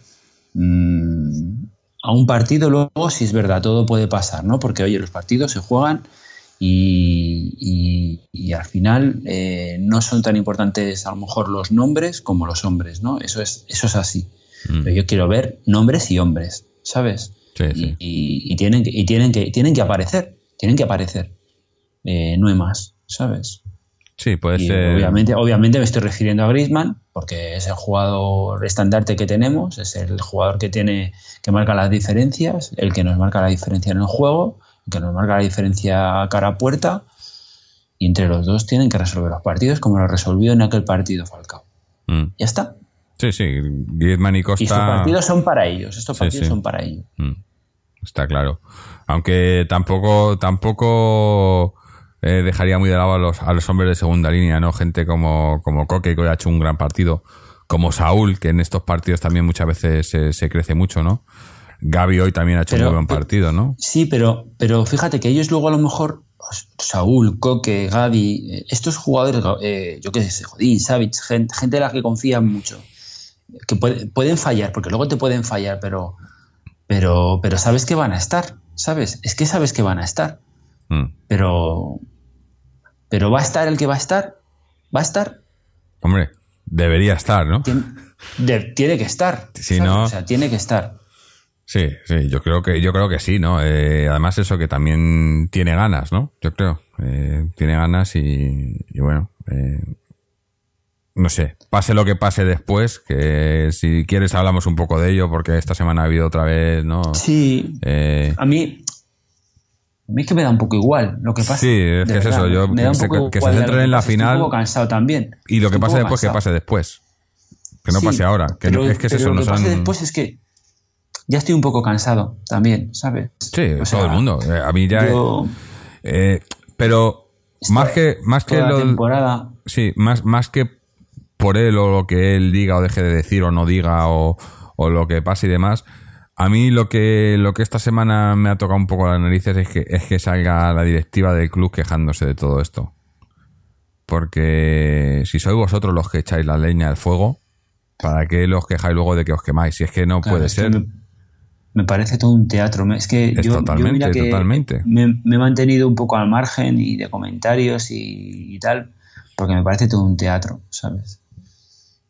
mmm, a un partido luego, si es verdad, todo puede pasar, ¿no? Porque, oye, los partidos se juegan y, al final eh, no son tan importantes a lo mejor los nombres como los hombres, ¿no? Eso es, eso es así. Mm. Pero yo quiero ver nombres y hombres, ¿sabes? Sí, sí. Y, tienen, y tienen, que, tienen que aparecer, tienen que aparecer. Eh, no hay más, ¿sabes? Sí, puede ser. Obviamente, obviamente me estoy refiriendo a Griezmann, porque es el jugador estandarte que tenemos, es el jugador que tiene, que marca las diferencias, el que nos marca la diferencia en el juego, el que nos marca la diferencia cara a puerta, y entre los dos tienen que resolver los partidos como lo resolvió en aquel partido Falcao. Mm. Ya está. Sí, sí, Griezmann y Costa. Y estos partidos son para ellos, estos partidos son para ellos. Mm. Está claro. Aunque tampoco, tampoco eh, dejaría muy de lado a los, a los hombres de segunda línea, ¿no? Gente como, como Coque, que hoy ha hecho un gran partido, como Saúl, que en estos partidos también muchas veces se, crece mucho, ¿no? Gaby hoy también ha hecho un muy buen partido, ¿no? Sí, pero, pero fíjate que ellos luego a lo mejor, Saúl, Coque, Gaby, eh, estos jugadores, eh, yo qué sé, Jodín, Savic, gente, gente en la que confían mucho, que pueden fallar, porque luego te pueden fallar, pero, pero, pero sabes que van a estar, ¿sabes? Es que sabes que van a estar. Mm. Pero, pero va a estar el que va a estar, va a estar. Hombre, debería estar, ¿no? tiene que estar. Si no, o sea, tiene que estar. Sí, sí, yo creo que, yo creo que sí, ¿no? Eh, además eso que también tiene ganas, ¿no? Yo creo. Eh, tiene ganas y, bueno, eh, no sé, pase lo que pase después, que si quieres hablamos un poco de ello, porque esta semana ha habido otra vez, ¿no? Sí. a mí, a mí es que me da un poco igual lo que pasa. Sí, es que es eso. Yo, que, se, que se centren en la final. Estoy un poco cansado también. Y lo que pase después, que pase después. Que no pase ahora. Que es que es eso. Lo que pase después es que ya estoy un poco cansado también, ¿sabes? Sí, todo el mundo. Eh, a mí ya. Eh, pero más que, más que lo. Temporada. Sí, más, más que por él o lo que él diga o deje de decir o no diga o, o lo que pase y demás a mí lo que, lo que esta semana me ha tocado un poco las narices es que, es que salga la directiva del club quejándose de todo esto. Porque si sois vosotros los que echáis la leña al fuego, ¿para qué los quejáis luego de que os quemáis? Si es que no puede ser. Me, parece todo un teatro. Es que yo, totalmente, totalmente. Me, he mantenido un poco al margen y de comentarios y tal, porque me parece todo un teatro, ¿sabes?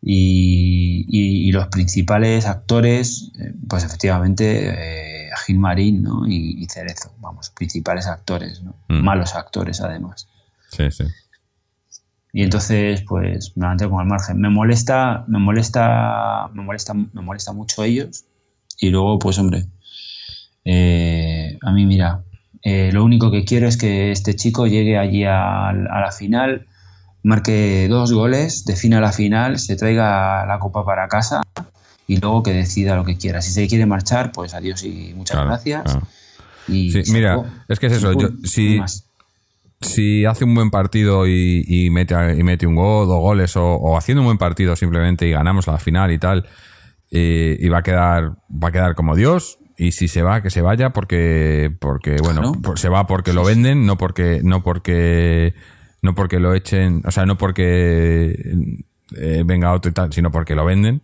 Y, los principales actores, eh, pues efectivamente, eh, Gil Marín ¿no? y, Cerezo, vamos, principales actores, ¿no? Mm. malos actores además. Sí, sí. Y entonces, pues me mantengo al margen. Me molesta, me molesta, me molesta, me molesta mucho ellos. Y luego, pues hombre, eh, a mí mira, lo único que quiero es que este chico llegue allí a la final marque dos goles, defina la final, se traiga la copa para casa y luego que decida lo que quiera. Si se quiere marchar, pues adiós y muchas gracias. mira, es que es eso. si, si hace un buen partido y, mete, y mete un gol, dos goles, o, haciendo un buen partido simplemente y ganamos la final y tal, y, va a quedar va a quedar como Dios. Y si se va, que se vaya porque, porque bueno, se va porque lo venden, no porque, no porque no porque lo echen, o sea, no porque eh, venga otro y tal, sino porque lo venden,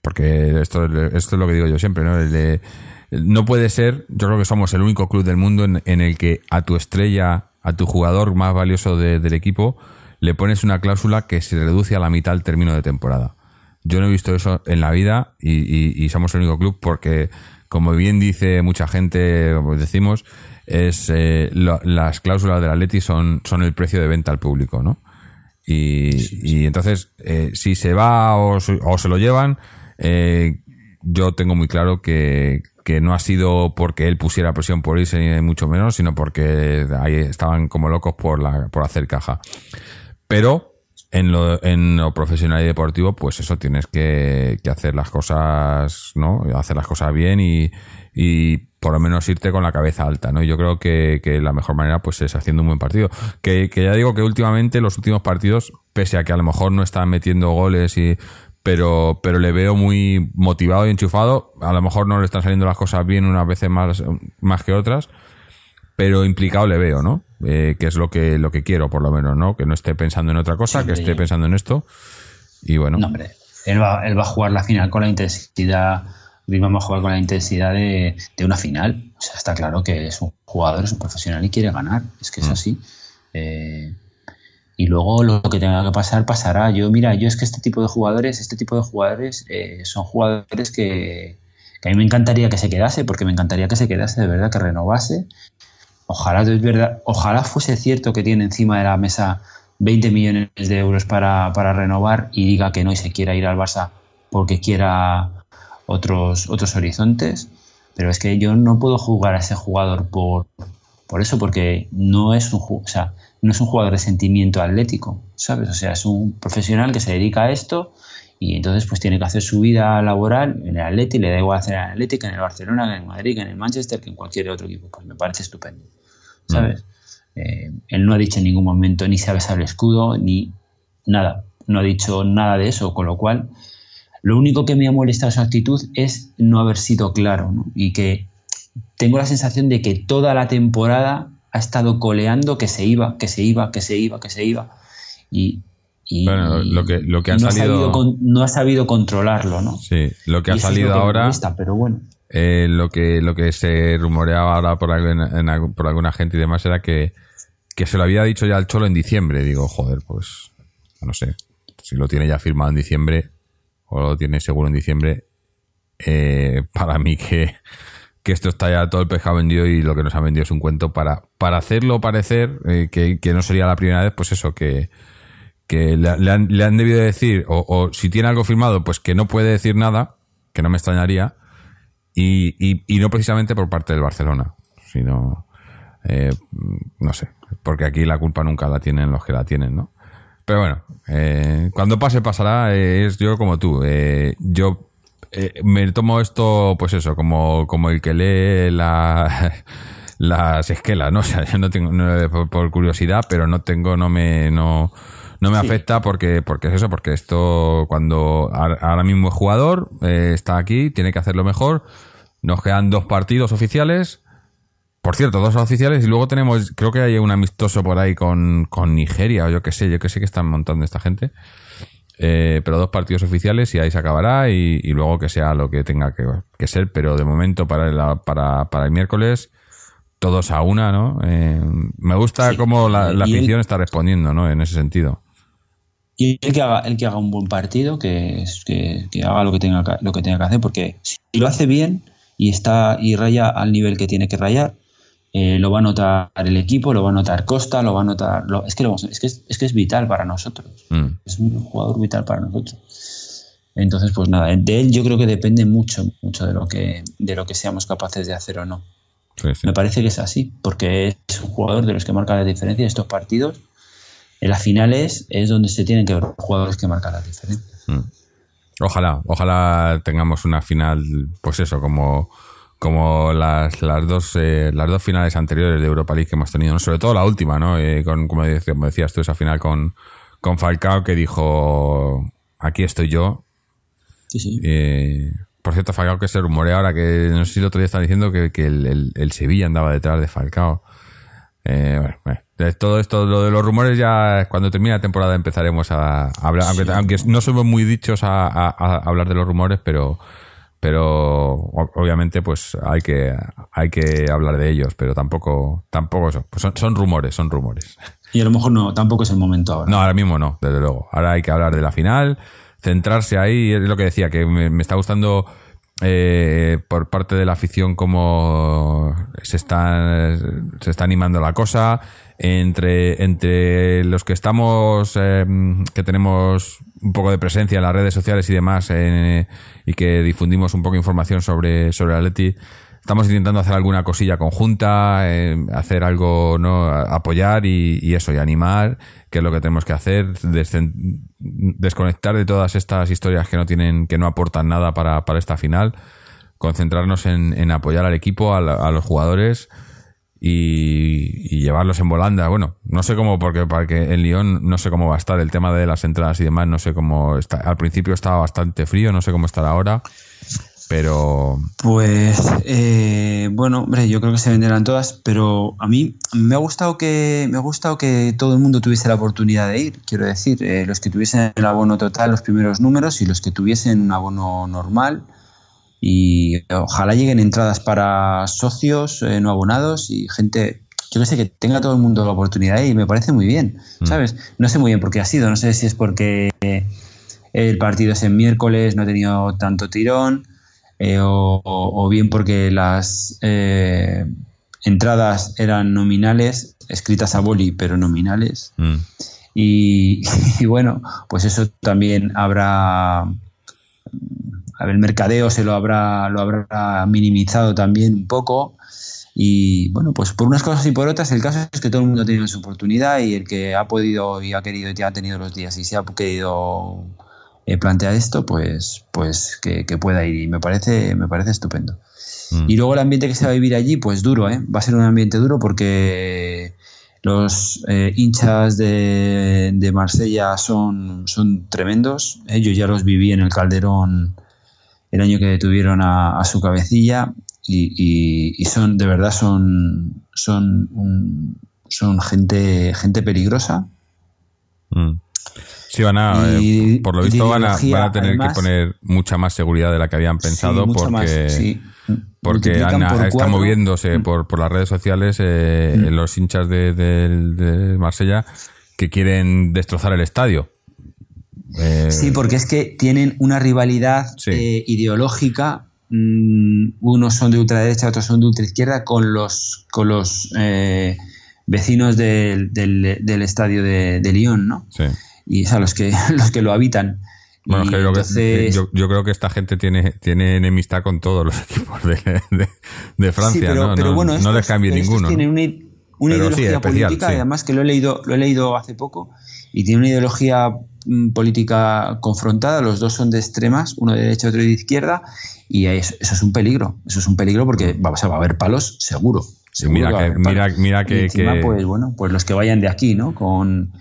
porque esto, esto es lo que digo yo siempre, ¿no? no puede ser, yo creo que somos el único club del mundo en, el que a tu estrella, a tu jugador más valioso del equipo, le pones una cláusula que se reduce a la mitad al término de temporada. Yo no he visto eso en la vida y, y somos el único club porque, como bien dice mucha gente, como decimos, es eh, las cláusulas del Atleti son, son el precio de venta al público, ¿no? Y, y entonces, eh, si se va o, se- o se lo llevan, eh, yo tengo muy claro que, que no ha sido porque él pusiera presión por irse, ni mucho menos, sino porque ahí estaban como locos por, la, por hacer caja. Pero en lo, en lo profesional y deportivo, pues eso, tienes que, que hacer las cosas, ¿no? Hacer las cosas bien y, y por lo menos irte con la cabeza alta, ¿no? Yo creo que, que la mejor manera, pues es haciendo un buen partido. Que, que ya digo que últimamente los últimos partidos, pese a que a lo mejor no están metiendo goles y, pero, pero le veo muy motivado y enchufado. A lo mejor no le están saliendo las cosas bien unas veces más, más que otras, pero implicado le veo, ¿no? Eh, que es lo que, lo que quiero, por lo menos, ¿no? Que no esté pensando en otra cosa, Sí, que esté pensando en esto. Y bueno, No, hombre, él va, él va a jugar la final con la intensidad, Va a jugar con la intensidad de, de una final. O sea, está claro que es un jugador, es un profesional y quiere ganar. Es que es Mm. así. Eh, y luego lo que tenga que pasar, pasará. Yo, mira, yo es que este tipo de jugadores, este tipo de jugadores eh, son jugadores que, que a mí me encantaría que se quedase, porque me encantaría que se quedase, de verdad, que renovase. Ojalá, es verdad, ojalá fuese cierto que tiene encima de la mesa 20 millones de euros para, para renovar y diga que no y se quiera ir al Barça porque quiera otros, otros horizontes. Pero es que yo no puedo jugar a ese jugador por, por eso, porque no es un o sea, no es un jugador de sentimiento atlético, ¿sabes? O sea, es un profesional que se dedica a esto y entonces pues tiene que hacer su vida laboral en el Atleti, le da igual hacer en el Atlético, en el Barcelona, en el Madrid, en el Manchester, que en cualquier otro equipo. Pues me parece estupendo, ¿sabes? Eh, él no ha dicho en ningún momento ni se ha besado el escudo, ni nada. No ha dicho nada de eso, con lo cual lo único que me ha molestado su actitud es no haber sido claro, ¿no? Y que tengo la sensación de que toda la temporada ha estado coleando que se iba, que se iba, que se iba, que se iba. Y, y- Bueno, lo que- lo que han no salido- Ha sabido con- no ha sabido controlarlo, ¿no? sí, lo que Y ha salido lo que me ahora, molesta, pero bueno. eh, lo que lo que se rumoreaba ahora por, en algún- por alguna gente y demás era que, que se lo había dicho ya al Cholo en diciembre. Digo, joder, pues no sé, si lo tiene ya firmado en diciembre o lo tiene seguro en diciembre, eh, para mí que, que esto está ya todo el pescado vendido y lo que nos ha vendido es un cuento para, para hacerlo parecer eh, que, que no sería la primera vez, pues eso, que, que le, han, le han debido de decir, o, o si tiene algo firmado, pues que no puede decir nada, que no me extrañaría, y, y, y no precisamente por parte del Barcelona, sino, eh, no sé, porque aquí la culpa nunca la tienen los que la tienen, ¿no? Pero bueno, eh, cuando pase pasará, eh, es yo como tú, eh, yo eh, me tomo esto, pues eso, como, como el que lee la, las esquelas, ¿no? O sea, yo no tengo, no, por, por curiosidad, pero no tengo, no me, no, no me afecta porque, porque es eso, porque esto, cuando ahora mismo el jugador eh, está aquí, tiene que hacerlo mejor, nos quedan dos partidos oficiales, por cierto, dos oficiales y luego tenemos, creo que hay un amistoso por ahí con, con Nigeria o yo qué sé, yo que sé que están montando esta gente. Eh, pero dos partidos oficiales y ahí se acabará y, y luego que sea lo que tenga que, que ser. Pero de momento para el, para, para el miércoles todos a una, ¿no? Eh, me gusta Sí. cómo la, la afición está respondiendo, ¿no? En ese sentido. Y el que haga, el que haga un buen partido, que, que, que haga lo que tenga que- lo que tenga que hacer, porque si lo hace bien y está y raya al nivel que tiene que rayar, eh, lo va a notar el equipo, lo va a notar Costa, lo va a notar. lo- es, que lo es, que es, es que es vital para nosotros. Mm. Es un jugador vital para nosotros. Entonces, pues nada, de él yo creo que depende mucho, mucho de lo que, de lo que seamos capaces de hacer o no. Sí, sí. Me parece que es así, porque es un jugador de los que marca la diferencia en estos partidos. En las finales es donde se tienen que ver jugadores que marcan la diferencia. Mm. Ojalá, ojalá tengamos una final, pues eso, como, como las, las dos eh, las dos finales anteriores de Europa League que hemos tenido, ¿no? sobre todo la última, ¿no? Eh, con, como, decías, como decías tú, esa final con, con Falcao que dijo aquí estoy yo. Sí, sí. Eh, por cierto, Falcao que se rumorea ahora que no sé si el otro día están diciendo que, que el, el- el Sevilla andaba detrás de Falcao. Eh, bueno, bueno, todo esto, lo de los rumores ya cuando termine la temporada empezaremos a, hablar, aunque, aunque no somos muy dichos a, a- a hablar de los rumores, pero pero obviamente pues hay que hay que hablar de ellos, pero tampoco tampoco eso, pues son, son rumores, son rumores. Y a lo mejor no, tampoco es el momento ahora. No, ahora mismo no, desde luego. Ahora hay que hablar de la final, centrarse ahí, es lo que decía, que me, me está gustando eh, por parte de la afición cómo se está, se está animando la cosa. Entre, entre los que estamos, eh, que tenemos un poco de presencia en las redes sociales y demás, eh, y que difundimos un poco de información sobre, sobre Atleti, estamos intentando hacer alguna cosilla conjunta, hacer algo, ¿no? apoyar y, y, eso, y animar, que es lo que tenemos que hacer, desconectar de todas estas historias que no tienen, que no aportan nada para, para esta final, concentrarnos en, en apoyar al equipo, a, a los jugadores y, llevarlos en volanda. Bueno, no sé cómo, porque para que en Lyon no sé cómo va a estar el tema de las entradas y demás, no sé cómo está. Al principio estaba bastante frío, no sé cómo estará ahora. Pero. Pues, eh, bueno, hombre, yo creo que se venderán todas, pero a mí me ha gustado que me ha gustado que todo el mundo tuviese la oportunidad de ir. Quiero decir, eh, los que tuviesen el abono total, los primeros números, y los que tuviesen un abono normal. Y ojalá lleguen entradas para socios eh, no abonados y gente, yo que sé, que tenga todo el mundo la oportunidad ir. Me parece muy bien, mm. ¿sabes? No sé muy bien por qué ha sido, no sé si es porque el partido es en miércoles, no ha tenido tanto tirón eh, o, bien porque las eh, entradas eran nominales, escritas a boli, pero nominales. Mm. Y, bueno, pues eso también habrá. El mercadeo se lo habrá, lo habrá minimizado también un poco. Y bueno, pues por unas cosas y por otras, el caso es que todo el mundo ha tenido su oportunidad y el que ha podido y ha querido ya ha tenido los días y se ha querido eh, plantea esto, pues, pues que, pueda ir. Y me parece, me parece estupendo. Mm. Y luego el ambiente que se va a vivir allí, pues duro, ¿eh? Va a ser un ambiente duro porque los eh, hinchas de, de, Marsella son, son tremendos. Ellos ya los viví en el Calderón el año que detuvieron a, su cabecilla y, y, son, de verdad, son, son, son gente, gente peligrosa. Mm. Sí, van a, eh, por lo visto van a, van a tener que poner mucha más seguridad de la que habían pensado porque, porque están moviéndose mm. por, por las redes sociales eh, mm. los hinchas de, de, Marsella que quieren destrozar el estadio. Eh, sí, porque es que tienen una rivalidad ideológica. Mm, unos son de ultraderecha, otros son de ultraizquierda, con los, con los vecinos del, del, del, estadio de, de Lyon, ¿no? Sí y a los que, los que lo habitan. Bueno, yo, creo que esta gente tiene, tiene enemistad con todos los equipos de, de, Francia, ¿no? no, les cambie ninguno. Tiene una, ideología política, además que lo he leído, lo he leído hace poco, y tiene una ideología política confrontada, los dos son de extremas, uno de derecha otro de izquierda, y eso, es un peligro, eso es un peligro porque va, va a haber palos seguro. mira, que, mira, mira que, pues bueno, pues los que vayan de aquí, ¿no? Con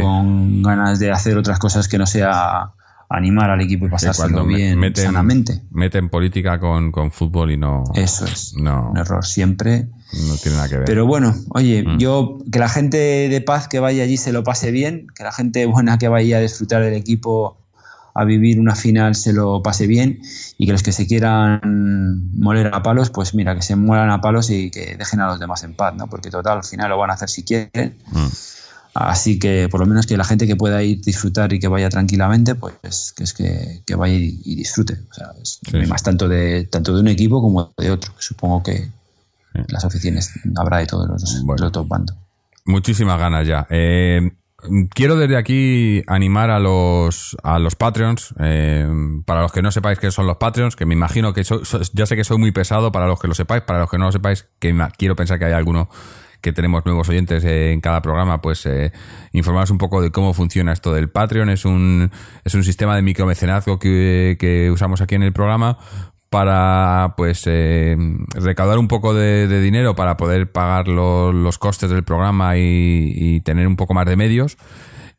con ganas de hacer otras cosas que no sea animar al equipo y pasárselo bien meten, sanamente. Meten política con, fútbol y no. Eso es. No, un error siempre. No tiene nada que ver. Pero bueno, oye, mm. yo que la gente de paz que vaya allí se lo pase bien, que la gente buena que vaya a disfrutar del equipo a vivir una final se lo pase bien y que los que se quieran moler a palos, pues mira, que se mueran a palos y que dejen a los demás en paz, ¿no? Porque total, al final lo van a hacer si quieren. Mm. Así que por lo menos que la gente que pueda ir disfrutar y que vaya tranquilamente, pues que es que, vaya y, disfrute. O sea, es más tanto de tanto de un equipo como de otro. Supongo que las oficinas habrá de todos los, bueno, bandos. Muchísimas ganas ya. Eh, quiero desde aquí animar a los a los Patreons. Eh, para los que no sepáis qué son los Patreons, que me imagino que ya sé que soy muy pesado para los que lo sepáis, para los que no lo sepáis, que quiero pensar que hay alguno que tenemos nuevos oyentes en cada programa, pues eh, informaros un poco de cómo funciona esto del Patreon. Es un, es un sistema de micromecenazgo que, que usamos aquí en el programa para pues eh, recaudar un poco de, dinero para poder pagar los costes del programa y, tener un poco más de medios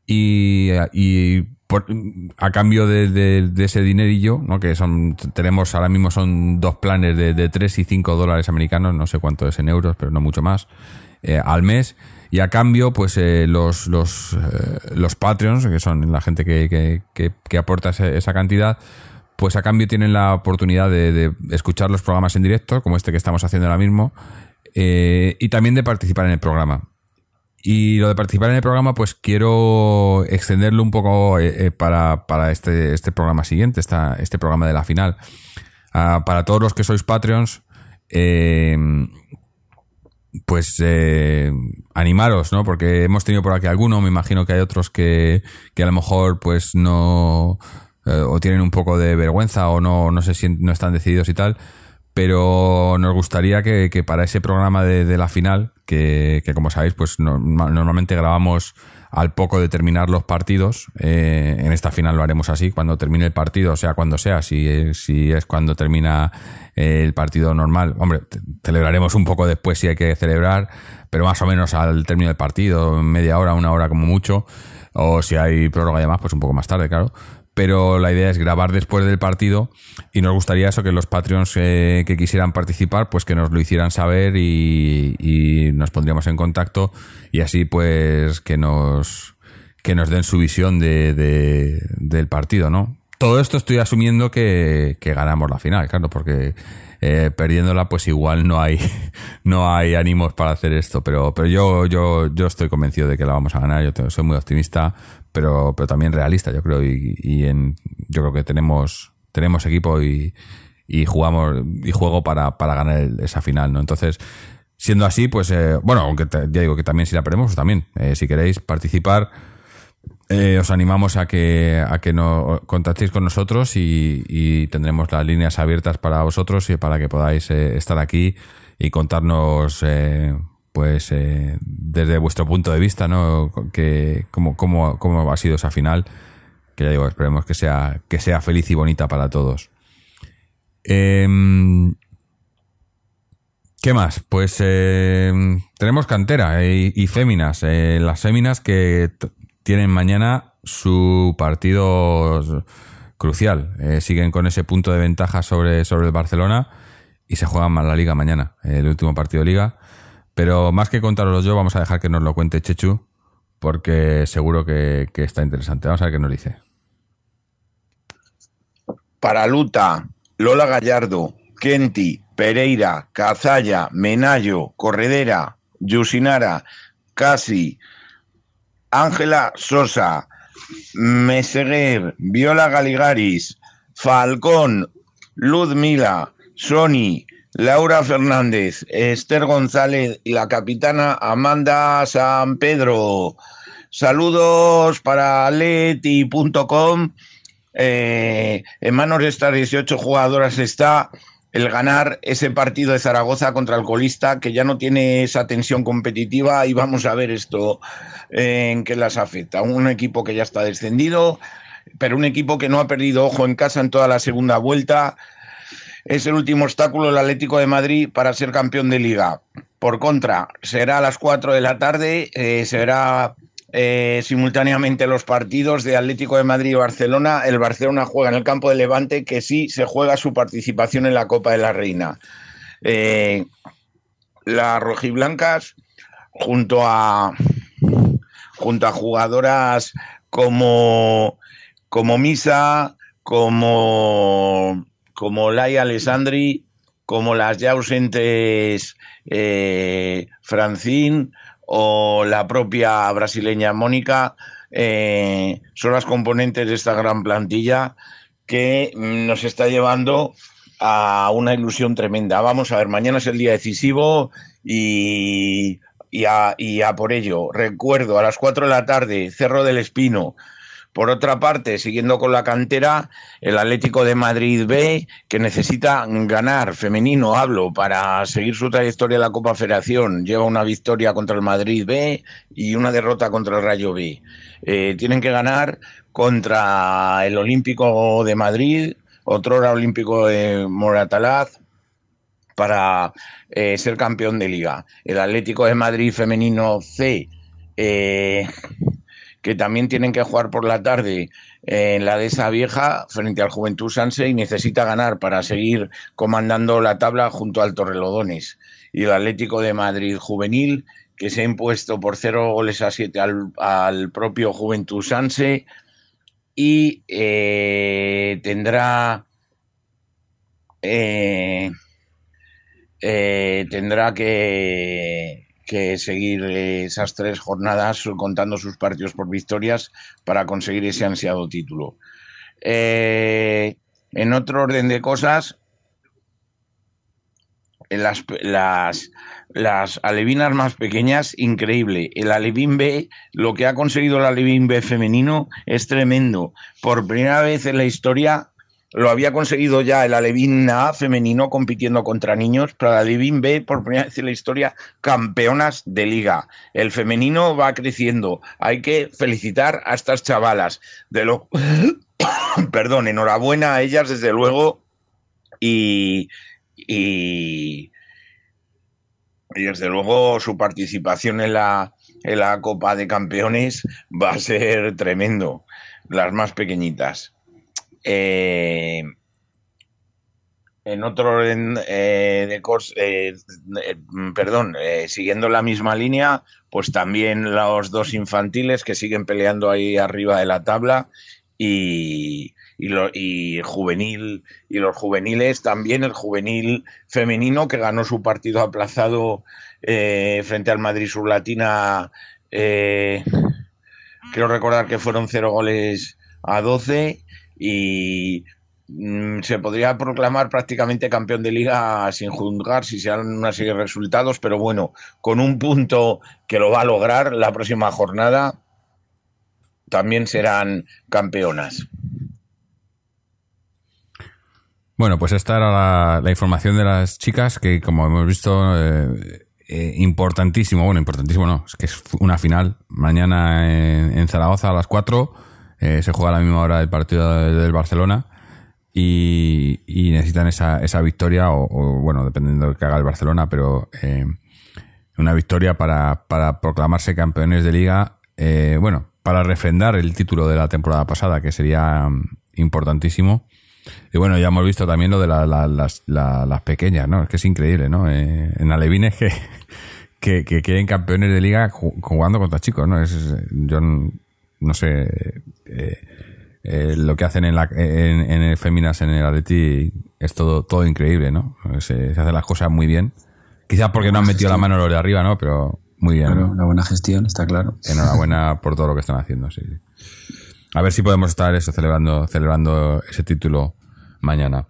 y, a cambio de, ese dinerillo, ¿no? que son tenemos ahora mismo son dos planes de, de 3 y 5 dólares americanos, no sé cuánto es en euros, pero no mucho más. Eh, al mes. Y a cambio pues eh, los los, eh, los Patreons que son la gente que, que, aporta esa, cantidad pues a cambio tienen la oportunidad de, escuchar los programas en directo como este que estamos haciendo ahora mismo y también de participar en el programa. Y lo de participar en el programa pues quiero extenderlo un poco para, para este, este programa siguiente esta, este programa de la final. Ah, para todos los que sois Patreons, pues eh, animaros, ¿no? Porque hemos tenido por aquí alguno, me imagino que hay otros que, que a lo mejor pues no eh, o tienen un poco de vergüenza o no, no sé si no están decididos y tal, pero nos gustaría que, que para ese programa de, de la final, que, que, como sabéis, pues normalmente grabamos al poco de terminar los partidos. Eh, en esta final lo haremos así, cuando termine el partido, o sea, cuando sea, si, si es cuando termina el partido normal. Hombre, celebraremos un poco después si hay que celebrar, pero más o menos al término del partido, media hora, una hora como mucho. O si hay prórroga y demás, pues un poco más tarde, claro pero la idea es grabar después del partido y nos gustaría eso que los Patreons eh, que quisieran participar pues que nos lo hicieran saber y, y, nos pondríamos en contacto y así pues que nos que nos den su visión de, de, del partido, ¿no? Todo esto estoy asumiendo que, ganamos la final, claro, porque eh, perdiéndola pues igual no hay no hay ánimos para hacer esto pero pero yo yo yo estoy convencido de que la vamos a ganar yo soy muy optimista pero pero también realista yo creo y, y en yo creo que tenemos tenemos equipo y, y jugamos y juego para, para ganar el, esa final no entonces siendo así pues eh, bueno aunque te, ya digo que también si la perdemos pues también eh, si queréis participar eh, os animamos a que, a que nos contactéis con nosotros y, y, tendremos las líneas abiertas para vosotros y para que podáis eh, estar aquí y contarnos, eh, pues, desde vuestro punto de vista, ¿no? Que, cómo, cómo, cómo ha sido esa final. Que ya digo, esperemos que sea, que sea feliz y bonita para todos. Em, ¿Qué más? Pues tenemos cantera y, y féminas. las féminas que tienen mañana su partido crucial. Eh, siguen con ese punto de ventaja sobre, sobre el Barcelona y se juegan más la liga mañana, el último partido de liga. Pero más que contaroslo yo, vamos a dejar que nos lo cuente Chechu, porque seguro que, que está interesante. Vamos a ver qué nos dice. Para Luta, Lola Gallardo, Kenti, Pereira, Cazalla, Menayo, Corredera, Yusinara, Casi, Ángela Sosa, Meseguer, Viola Galigaris, Falcón, Ludmila, Sony, Laura Fernández, Esther González y la capitana Amanda San Pedro. Saludos para leti.com. Eh, en manos de estas 18 jugadoras está el ganar ese partido de Zaragoza contra el colista, que ya no tiene esa tensión competitiva y vamos a ver esto eh, en qué las afecta. Un equipo que ya está descendido, pero un equipo que no ha perdido ojo en casa en toda la segunda vuelta. Es el último obstáculo el Atlético de Madrid para ser campeón de liga. Por contra, será a las 4 de la tarde, eh, será eh, simultáneamente los partidos de Atlético de Madrid y Barcelona. El Barcelona juega en el campo de Levante, que sí se juega su participación en la Copa de la Reina. Eh, las rojiblancas, junto a, junto a jugadoras como, como Misa, como, como Laia Alessandri, como las ya ausentes eh, Francine, o la propia brasileña Mónica eh, son las componentes de esta gran plantilla que nos está llevando a una ilusión tremenda. Vamos a ver, mañana es el día decisivo y, y a por ello. Recuerdo, a las 4 de la tarde, Cerro del Espino, por otra parte, siguiendo con la cantera, el Atlético de Madrid B, que necesita ganar, femenino hablo, para seguir su trayectoria en la Copa Federación, lleva una victoria contra el Madrid B y una derrota contra el Rayo B. Eh, tienen que ganar contra el Olímpico de Madrid, otro olímpico de Moratalaz, para eh, ser campeón de liga. El Atlético de Madrid femenino C eh, que también tienen que jugar por la tarde en la de esa vieja frente al Juventud Sanse y necesita ganar para seguir comandando la tabla junto al Torrelodones. Y el Atlético de Madrid juvenil, que se ha impuesto por cero goles a siete al, al propio Juventud Sanse y eh, tendrá eh, eh, tendrá que que seguir esas tres jornadas contando sus partidos por victorias para conseguir ese ansiado título. Eh, en otro orden de cosas, las, las, las alevinas más pequeñas, increíble. El alevín B, lo que ha conseguido el alevín B femenino es tremendo. Por primera vez en la historia lo había conseguido ya el Alevín A femenino compitiendo contra niños, pero el Alevín B, por primera vez en la historia, campeonas de liga. El femenino va creciendo. Hay que felicitar a estas chavalas. De lo... Perdón, enhorabuena a ellas, desde luego. Y, y, y desde luego su participación en la, en la Copa de Campeones va a ser tremendo. Las más pequeñitas. Eh, en otro orden eh, de cos, eh, perdón, siguiendo la misma línea, pues también los dos infantiles que siguen peleando ahí arriba de la tabla y, lo, juvenil y los juveniles también el juvenil femenino que ganó su partido aplazado frente al Madrid Surlatina eh, creo recordar que fueron cero goles a 12 y mm, se podría proclamar prácticamente campeón de liga sin juzgar si se dan una serie de resultados, pero bueno, con un punto que lo va a lograr la próxima jornada, también serán campeonas. Bueno, pues esta era la, información de las chicas que, como hemos visto, eh, eh, importantísimo, bueno, importantísimo no, es que es una final mañana en, en Zaragoza a las 4, eh, se juega a la misma hora el partido del, Barcelona y, necesitan esa, esa victoria o, bueno, dependiendo de lo que haga el Barcelona, pero eh, una victoria para, para proclamarse campeones de liga, eh, bueno, para refrendar el título de la temporada pasada, que sería um, importantísimo. Y bueno, ya hemos visto también lo de la, la, las, la, las pequeñas, ¿no? Es que es increíble, ¿no? Eh, en Alevines que, que, que queden campeones de liga jugando contra chicos, ¿no? Es, yo no sé eh, eh, lo que hacen en, la, en, en el Féminas, en el Atleti, es todo, todo increíble, ¿no? Se, se hacen las cosas muy bien. Quizás porque no han metido la mano los de arriba, ¿no? Pero muy bien, Claro, ¿no? una buena gestión, está claro. Enhorabuena por todo lo que están haciendo, sí. A ver si podemos estar eso, celebrando, celebrando ese título mañana.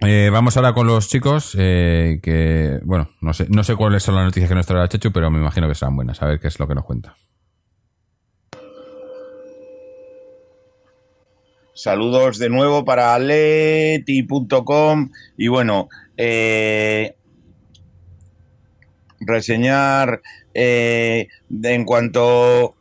Eh, vamos ahora con los chicos, eh, que, bueno, no sé, no sé cuáles son las noticias que nos traerá Chechu, pero me imagino que serán buenas. A ver qué es lo que nos cuenta. Saludos de nuevo para aleti.com y bueno, eh, reseñar eh, en cuanto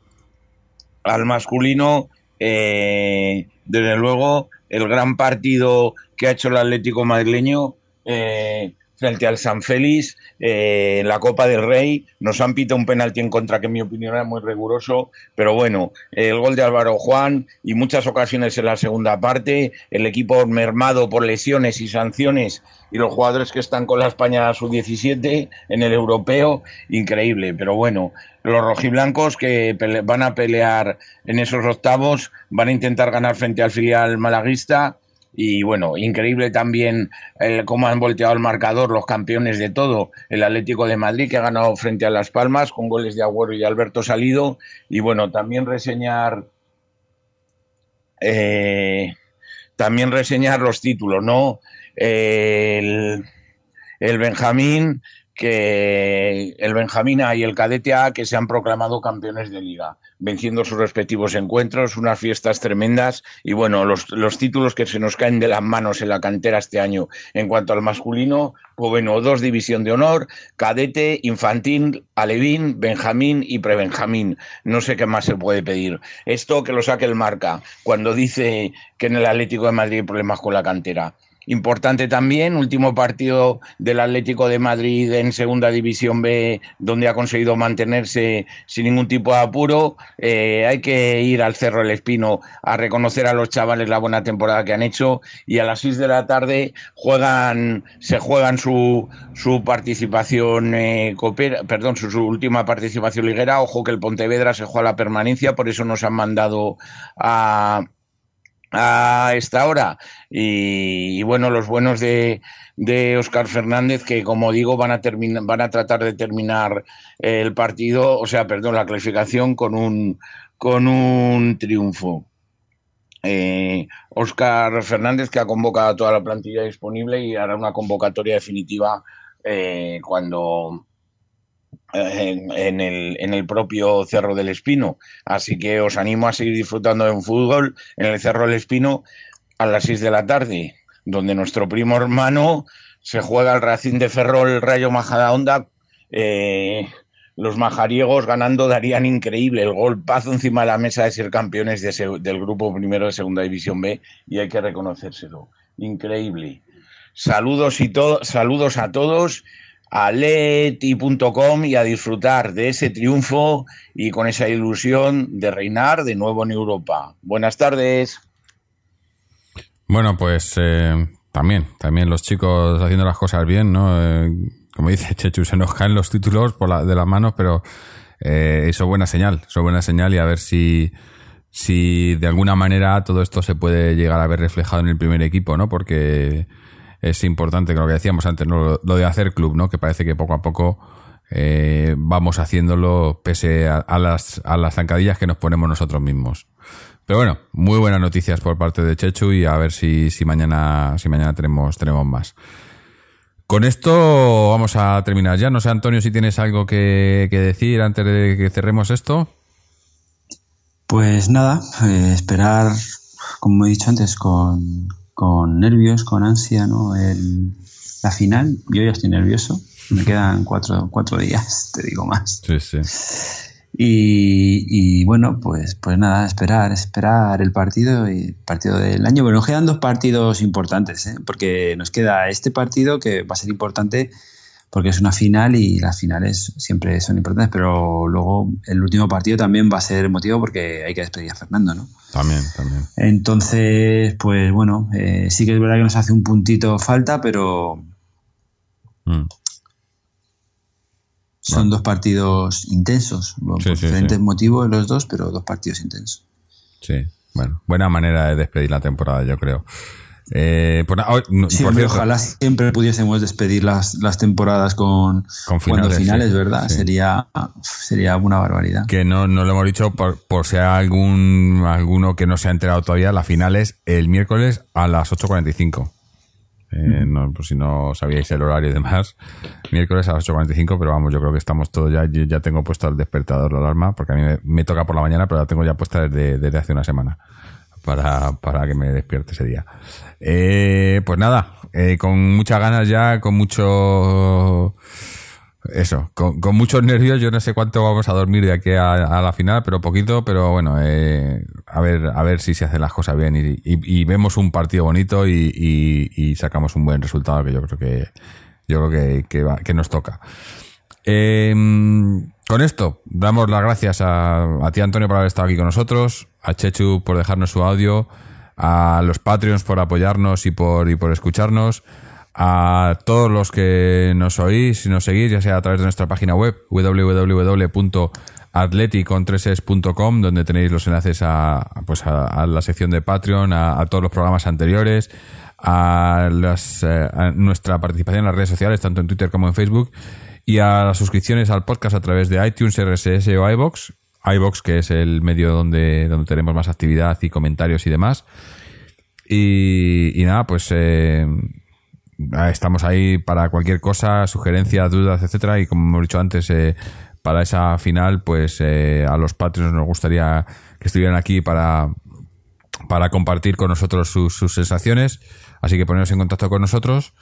al masculino, eh, desde luego, el gran partido que ha hecho el Atlético madrileño eh, frente al San Félix eh, en la Copa del Rey. Nos han pitado un penalti en contra que en mi opinión era muy riguroso, pero bueno, el gol de Álvaro Juan y muchas ocasiones en la segunda parte, el equipo mermado por lesiones y sanciones y los jugadores que están con la España sub-17 en el europeo, increíble, pero bueno, los rojiblancos que van a pelear en esos octavos, van a intentar ganar frente al filial malaguista y bueno, increíble también el, cómo han volteado el marcador los campeones de todo, el Atlético de Madrid que ha ganado frente a Las Palmas con goles de Agüero y Alberto Salido y bueno, también reseñar eh, también reseñar los títulos, ¿no? El, el Benjamín, que el Benjamín A y el Cadete A que se han proclamado campeones de liga, venciendo sus respectivos encuentros, unas fiestas tremendas y bueno, los, los títulos que se nos caen de las manos en la cantera este año. En cuanto al masculino, pues bueno, dos división de honor, cadete, infantil, alevín, benjamín y prebenjamín. No sé qué más se puede pedir. Esto que lo saque el marca cuando dice que en el Atlético de Madrid hay problemas con la cantera. Importante también, último partido del Atlético de Madrid en Segunda División B, donde ha conseguido mantenerse sin ningún tipo de apuro. Eh, hay que ir al Cerro del Espino a reconocer a los chavales la buena temporada que han hecho y a las 6 de la tarde juegan, se juegan su, su participación, eh, perdón, su, su última participación liguera. Ojo que el Pontevedra se juega la permanencia, por eso nos han mandado a a esta hora. Y, bueno los buenos de, de Oscar Fernández que como digo van a van a tratar de terminar el partido o sea perdón la clasificación con un con un triunfo. Eh, Oscar Fernández que ha convocado a toda la plantilla disponible y hará una convocatoria definitiva eh, cuando en, el, en, el, propio Cerro del Espino. Así que os animo a seguir disfrutando de un fútbol en el Cerro del Espino a las 6 de la tarde, donde nuestro primo hermano se juega el Racing de Ferrol Rayo Majadahonda. Eh, los majariegos ganando darían increíble el golpazo encima de la mesa de ser campeones del grupo primero de Segunda División B y hay que reconocérselo. Increíble. Saludos, y saludos a todos a leti.com y a disfrutar de ese triunfo y con esa ilusión de reinar de nuevo en Europa. Buenas tardes. Bueno, pues eh, también, también los chicos haciendo las cosas bien, ¿no? Eh, como dice Chechu, se nos caen los títulos por la, de las manos, pero eh, eso es buena señal, eso es buena señal y a ver si, si de alguna manera todo esto se puede llegar a ver reflejado en el primer equipo, ¿no? Porque es importante, lo que decíamos antes, lo, de hacer club, ¿no? Que parece que poco a poco eh, vamos haciéndolo pese a, las, a las zancadillas que nos ponemos nosotros mismos. Pero bueno, muy buenas noticias por parte de Chechu y a ver si, si mañana, si mañana tenemos, tenemos más. Con esto vamos a terminar ya. No sé, Antonio, si tienes algo que, decir antes de que cerremos esto. Pues nada, eh, esperar, como he dicho antes, con, con nervios, con ansia, ¿no? El, la final, yo ya estoy nervioso. Me quedan cuatro, cuatro días, te digo más. Sí, sí. Y, bueno, pues, pues nada, esperar, esperar el partido y partido del año. Bueno, nos quedan dos partidos importantes, ¿eh? porque nos queda este partido que va a ser importante porque es una final y las finales siempre son importantes, pero luego el último partido también va a ser motivo porque hay que despedir a Fernando, ¿no? También, también. Entonces, pues bueno, eh, sí que es verdad que nos hace un puntito falta, pero mm. son dos partidos intensos, por diferentes motivos los dos, pero dos partidos intensos. Sí, bueno, buena manera de despedir la temporada, yo creo. Eh, pues ojalá siempre pudiésemos despedir las, las temporadas con, finales, ¿verdad? Sería, sería una barbaridad. Que no, no lo hemos dicho por, por si hay algún, alguno que no se ha enterado todavía, la final es el miércoles a las 8.45. Eh, no, por si no sabíais el horario y demás, miércoles a las 8.45, pero vamos, yo creo que estamos todos ya, ya tengo puesto el despertador, la alarma, porque a mí me, toca por la mañana, pero la tengo ya puesta desde, desde hace una semana para, para que me despierte ese día. Eh, pues nada, eh, con muchas ganas ya, con mucho... Eso, con, muchos nervios, yo no sé cuánto vamos a dormir de aquí a, la final, pero poquito, pero bueno, eh, a ver a ver si se hacen las cosas bien y, vemos un partido bonito y, sacamos un buen resultado que yo creo que yo creo que, que, nos toca. Em, con esto, damos las gracias a, a ti, Antonio, por haber estado aquí con nosotros, a Chechu por dejarnos su audio, a los Patreons por apoyarnos y por, y por escucharnos, a todos los que nos oís y nos seguís, ya sea a través de nuestra página web www.atleticontreses.com, donde tenéis los enlaces a, pues a, la sección de Patreon, a, todos los programas anteriores, a, las, eh, a nuestra participación en las redes sociales, tanto en Twitter como en Facebook, y a las suscripciones al podcast a través de iTunes, RSS o iBox iBox, que es el medio donde, donde tenemos más actividad y comentarios y demás. Y, nada, pues eh, estamos ahí para cualquier cosa, sugerencias, dudas, etcétera. Y como hemos dicho antes, eh, para esa final, pues eh, a los patrios nos gustaría que estuvieran aquí para, para compartir con nosotros sus, sensaciones. Así que poneros en contacto con nosotros.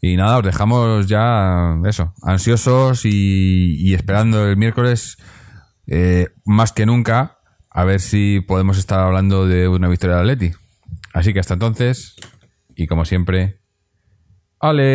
Y nada, os dejamos ya eso, ansiosos y, esperando el miércoles eh, más que nunca, a ver si podemos estar hablando de una victoria de Atleti. Así que hasta entonces, y como siempre, Aleti.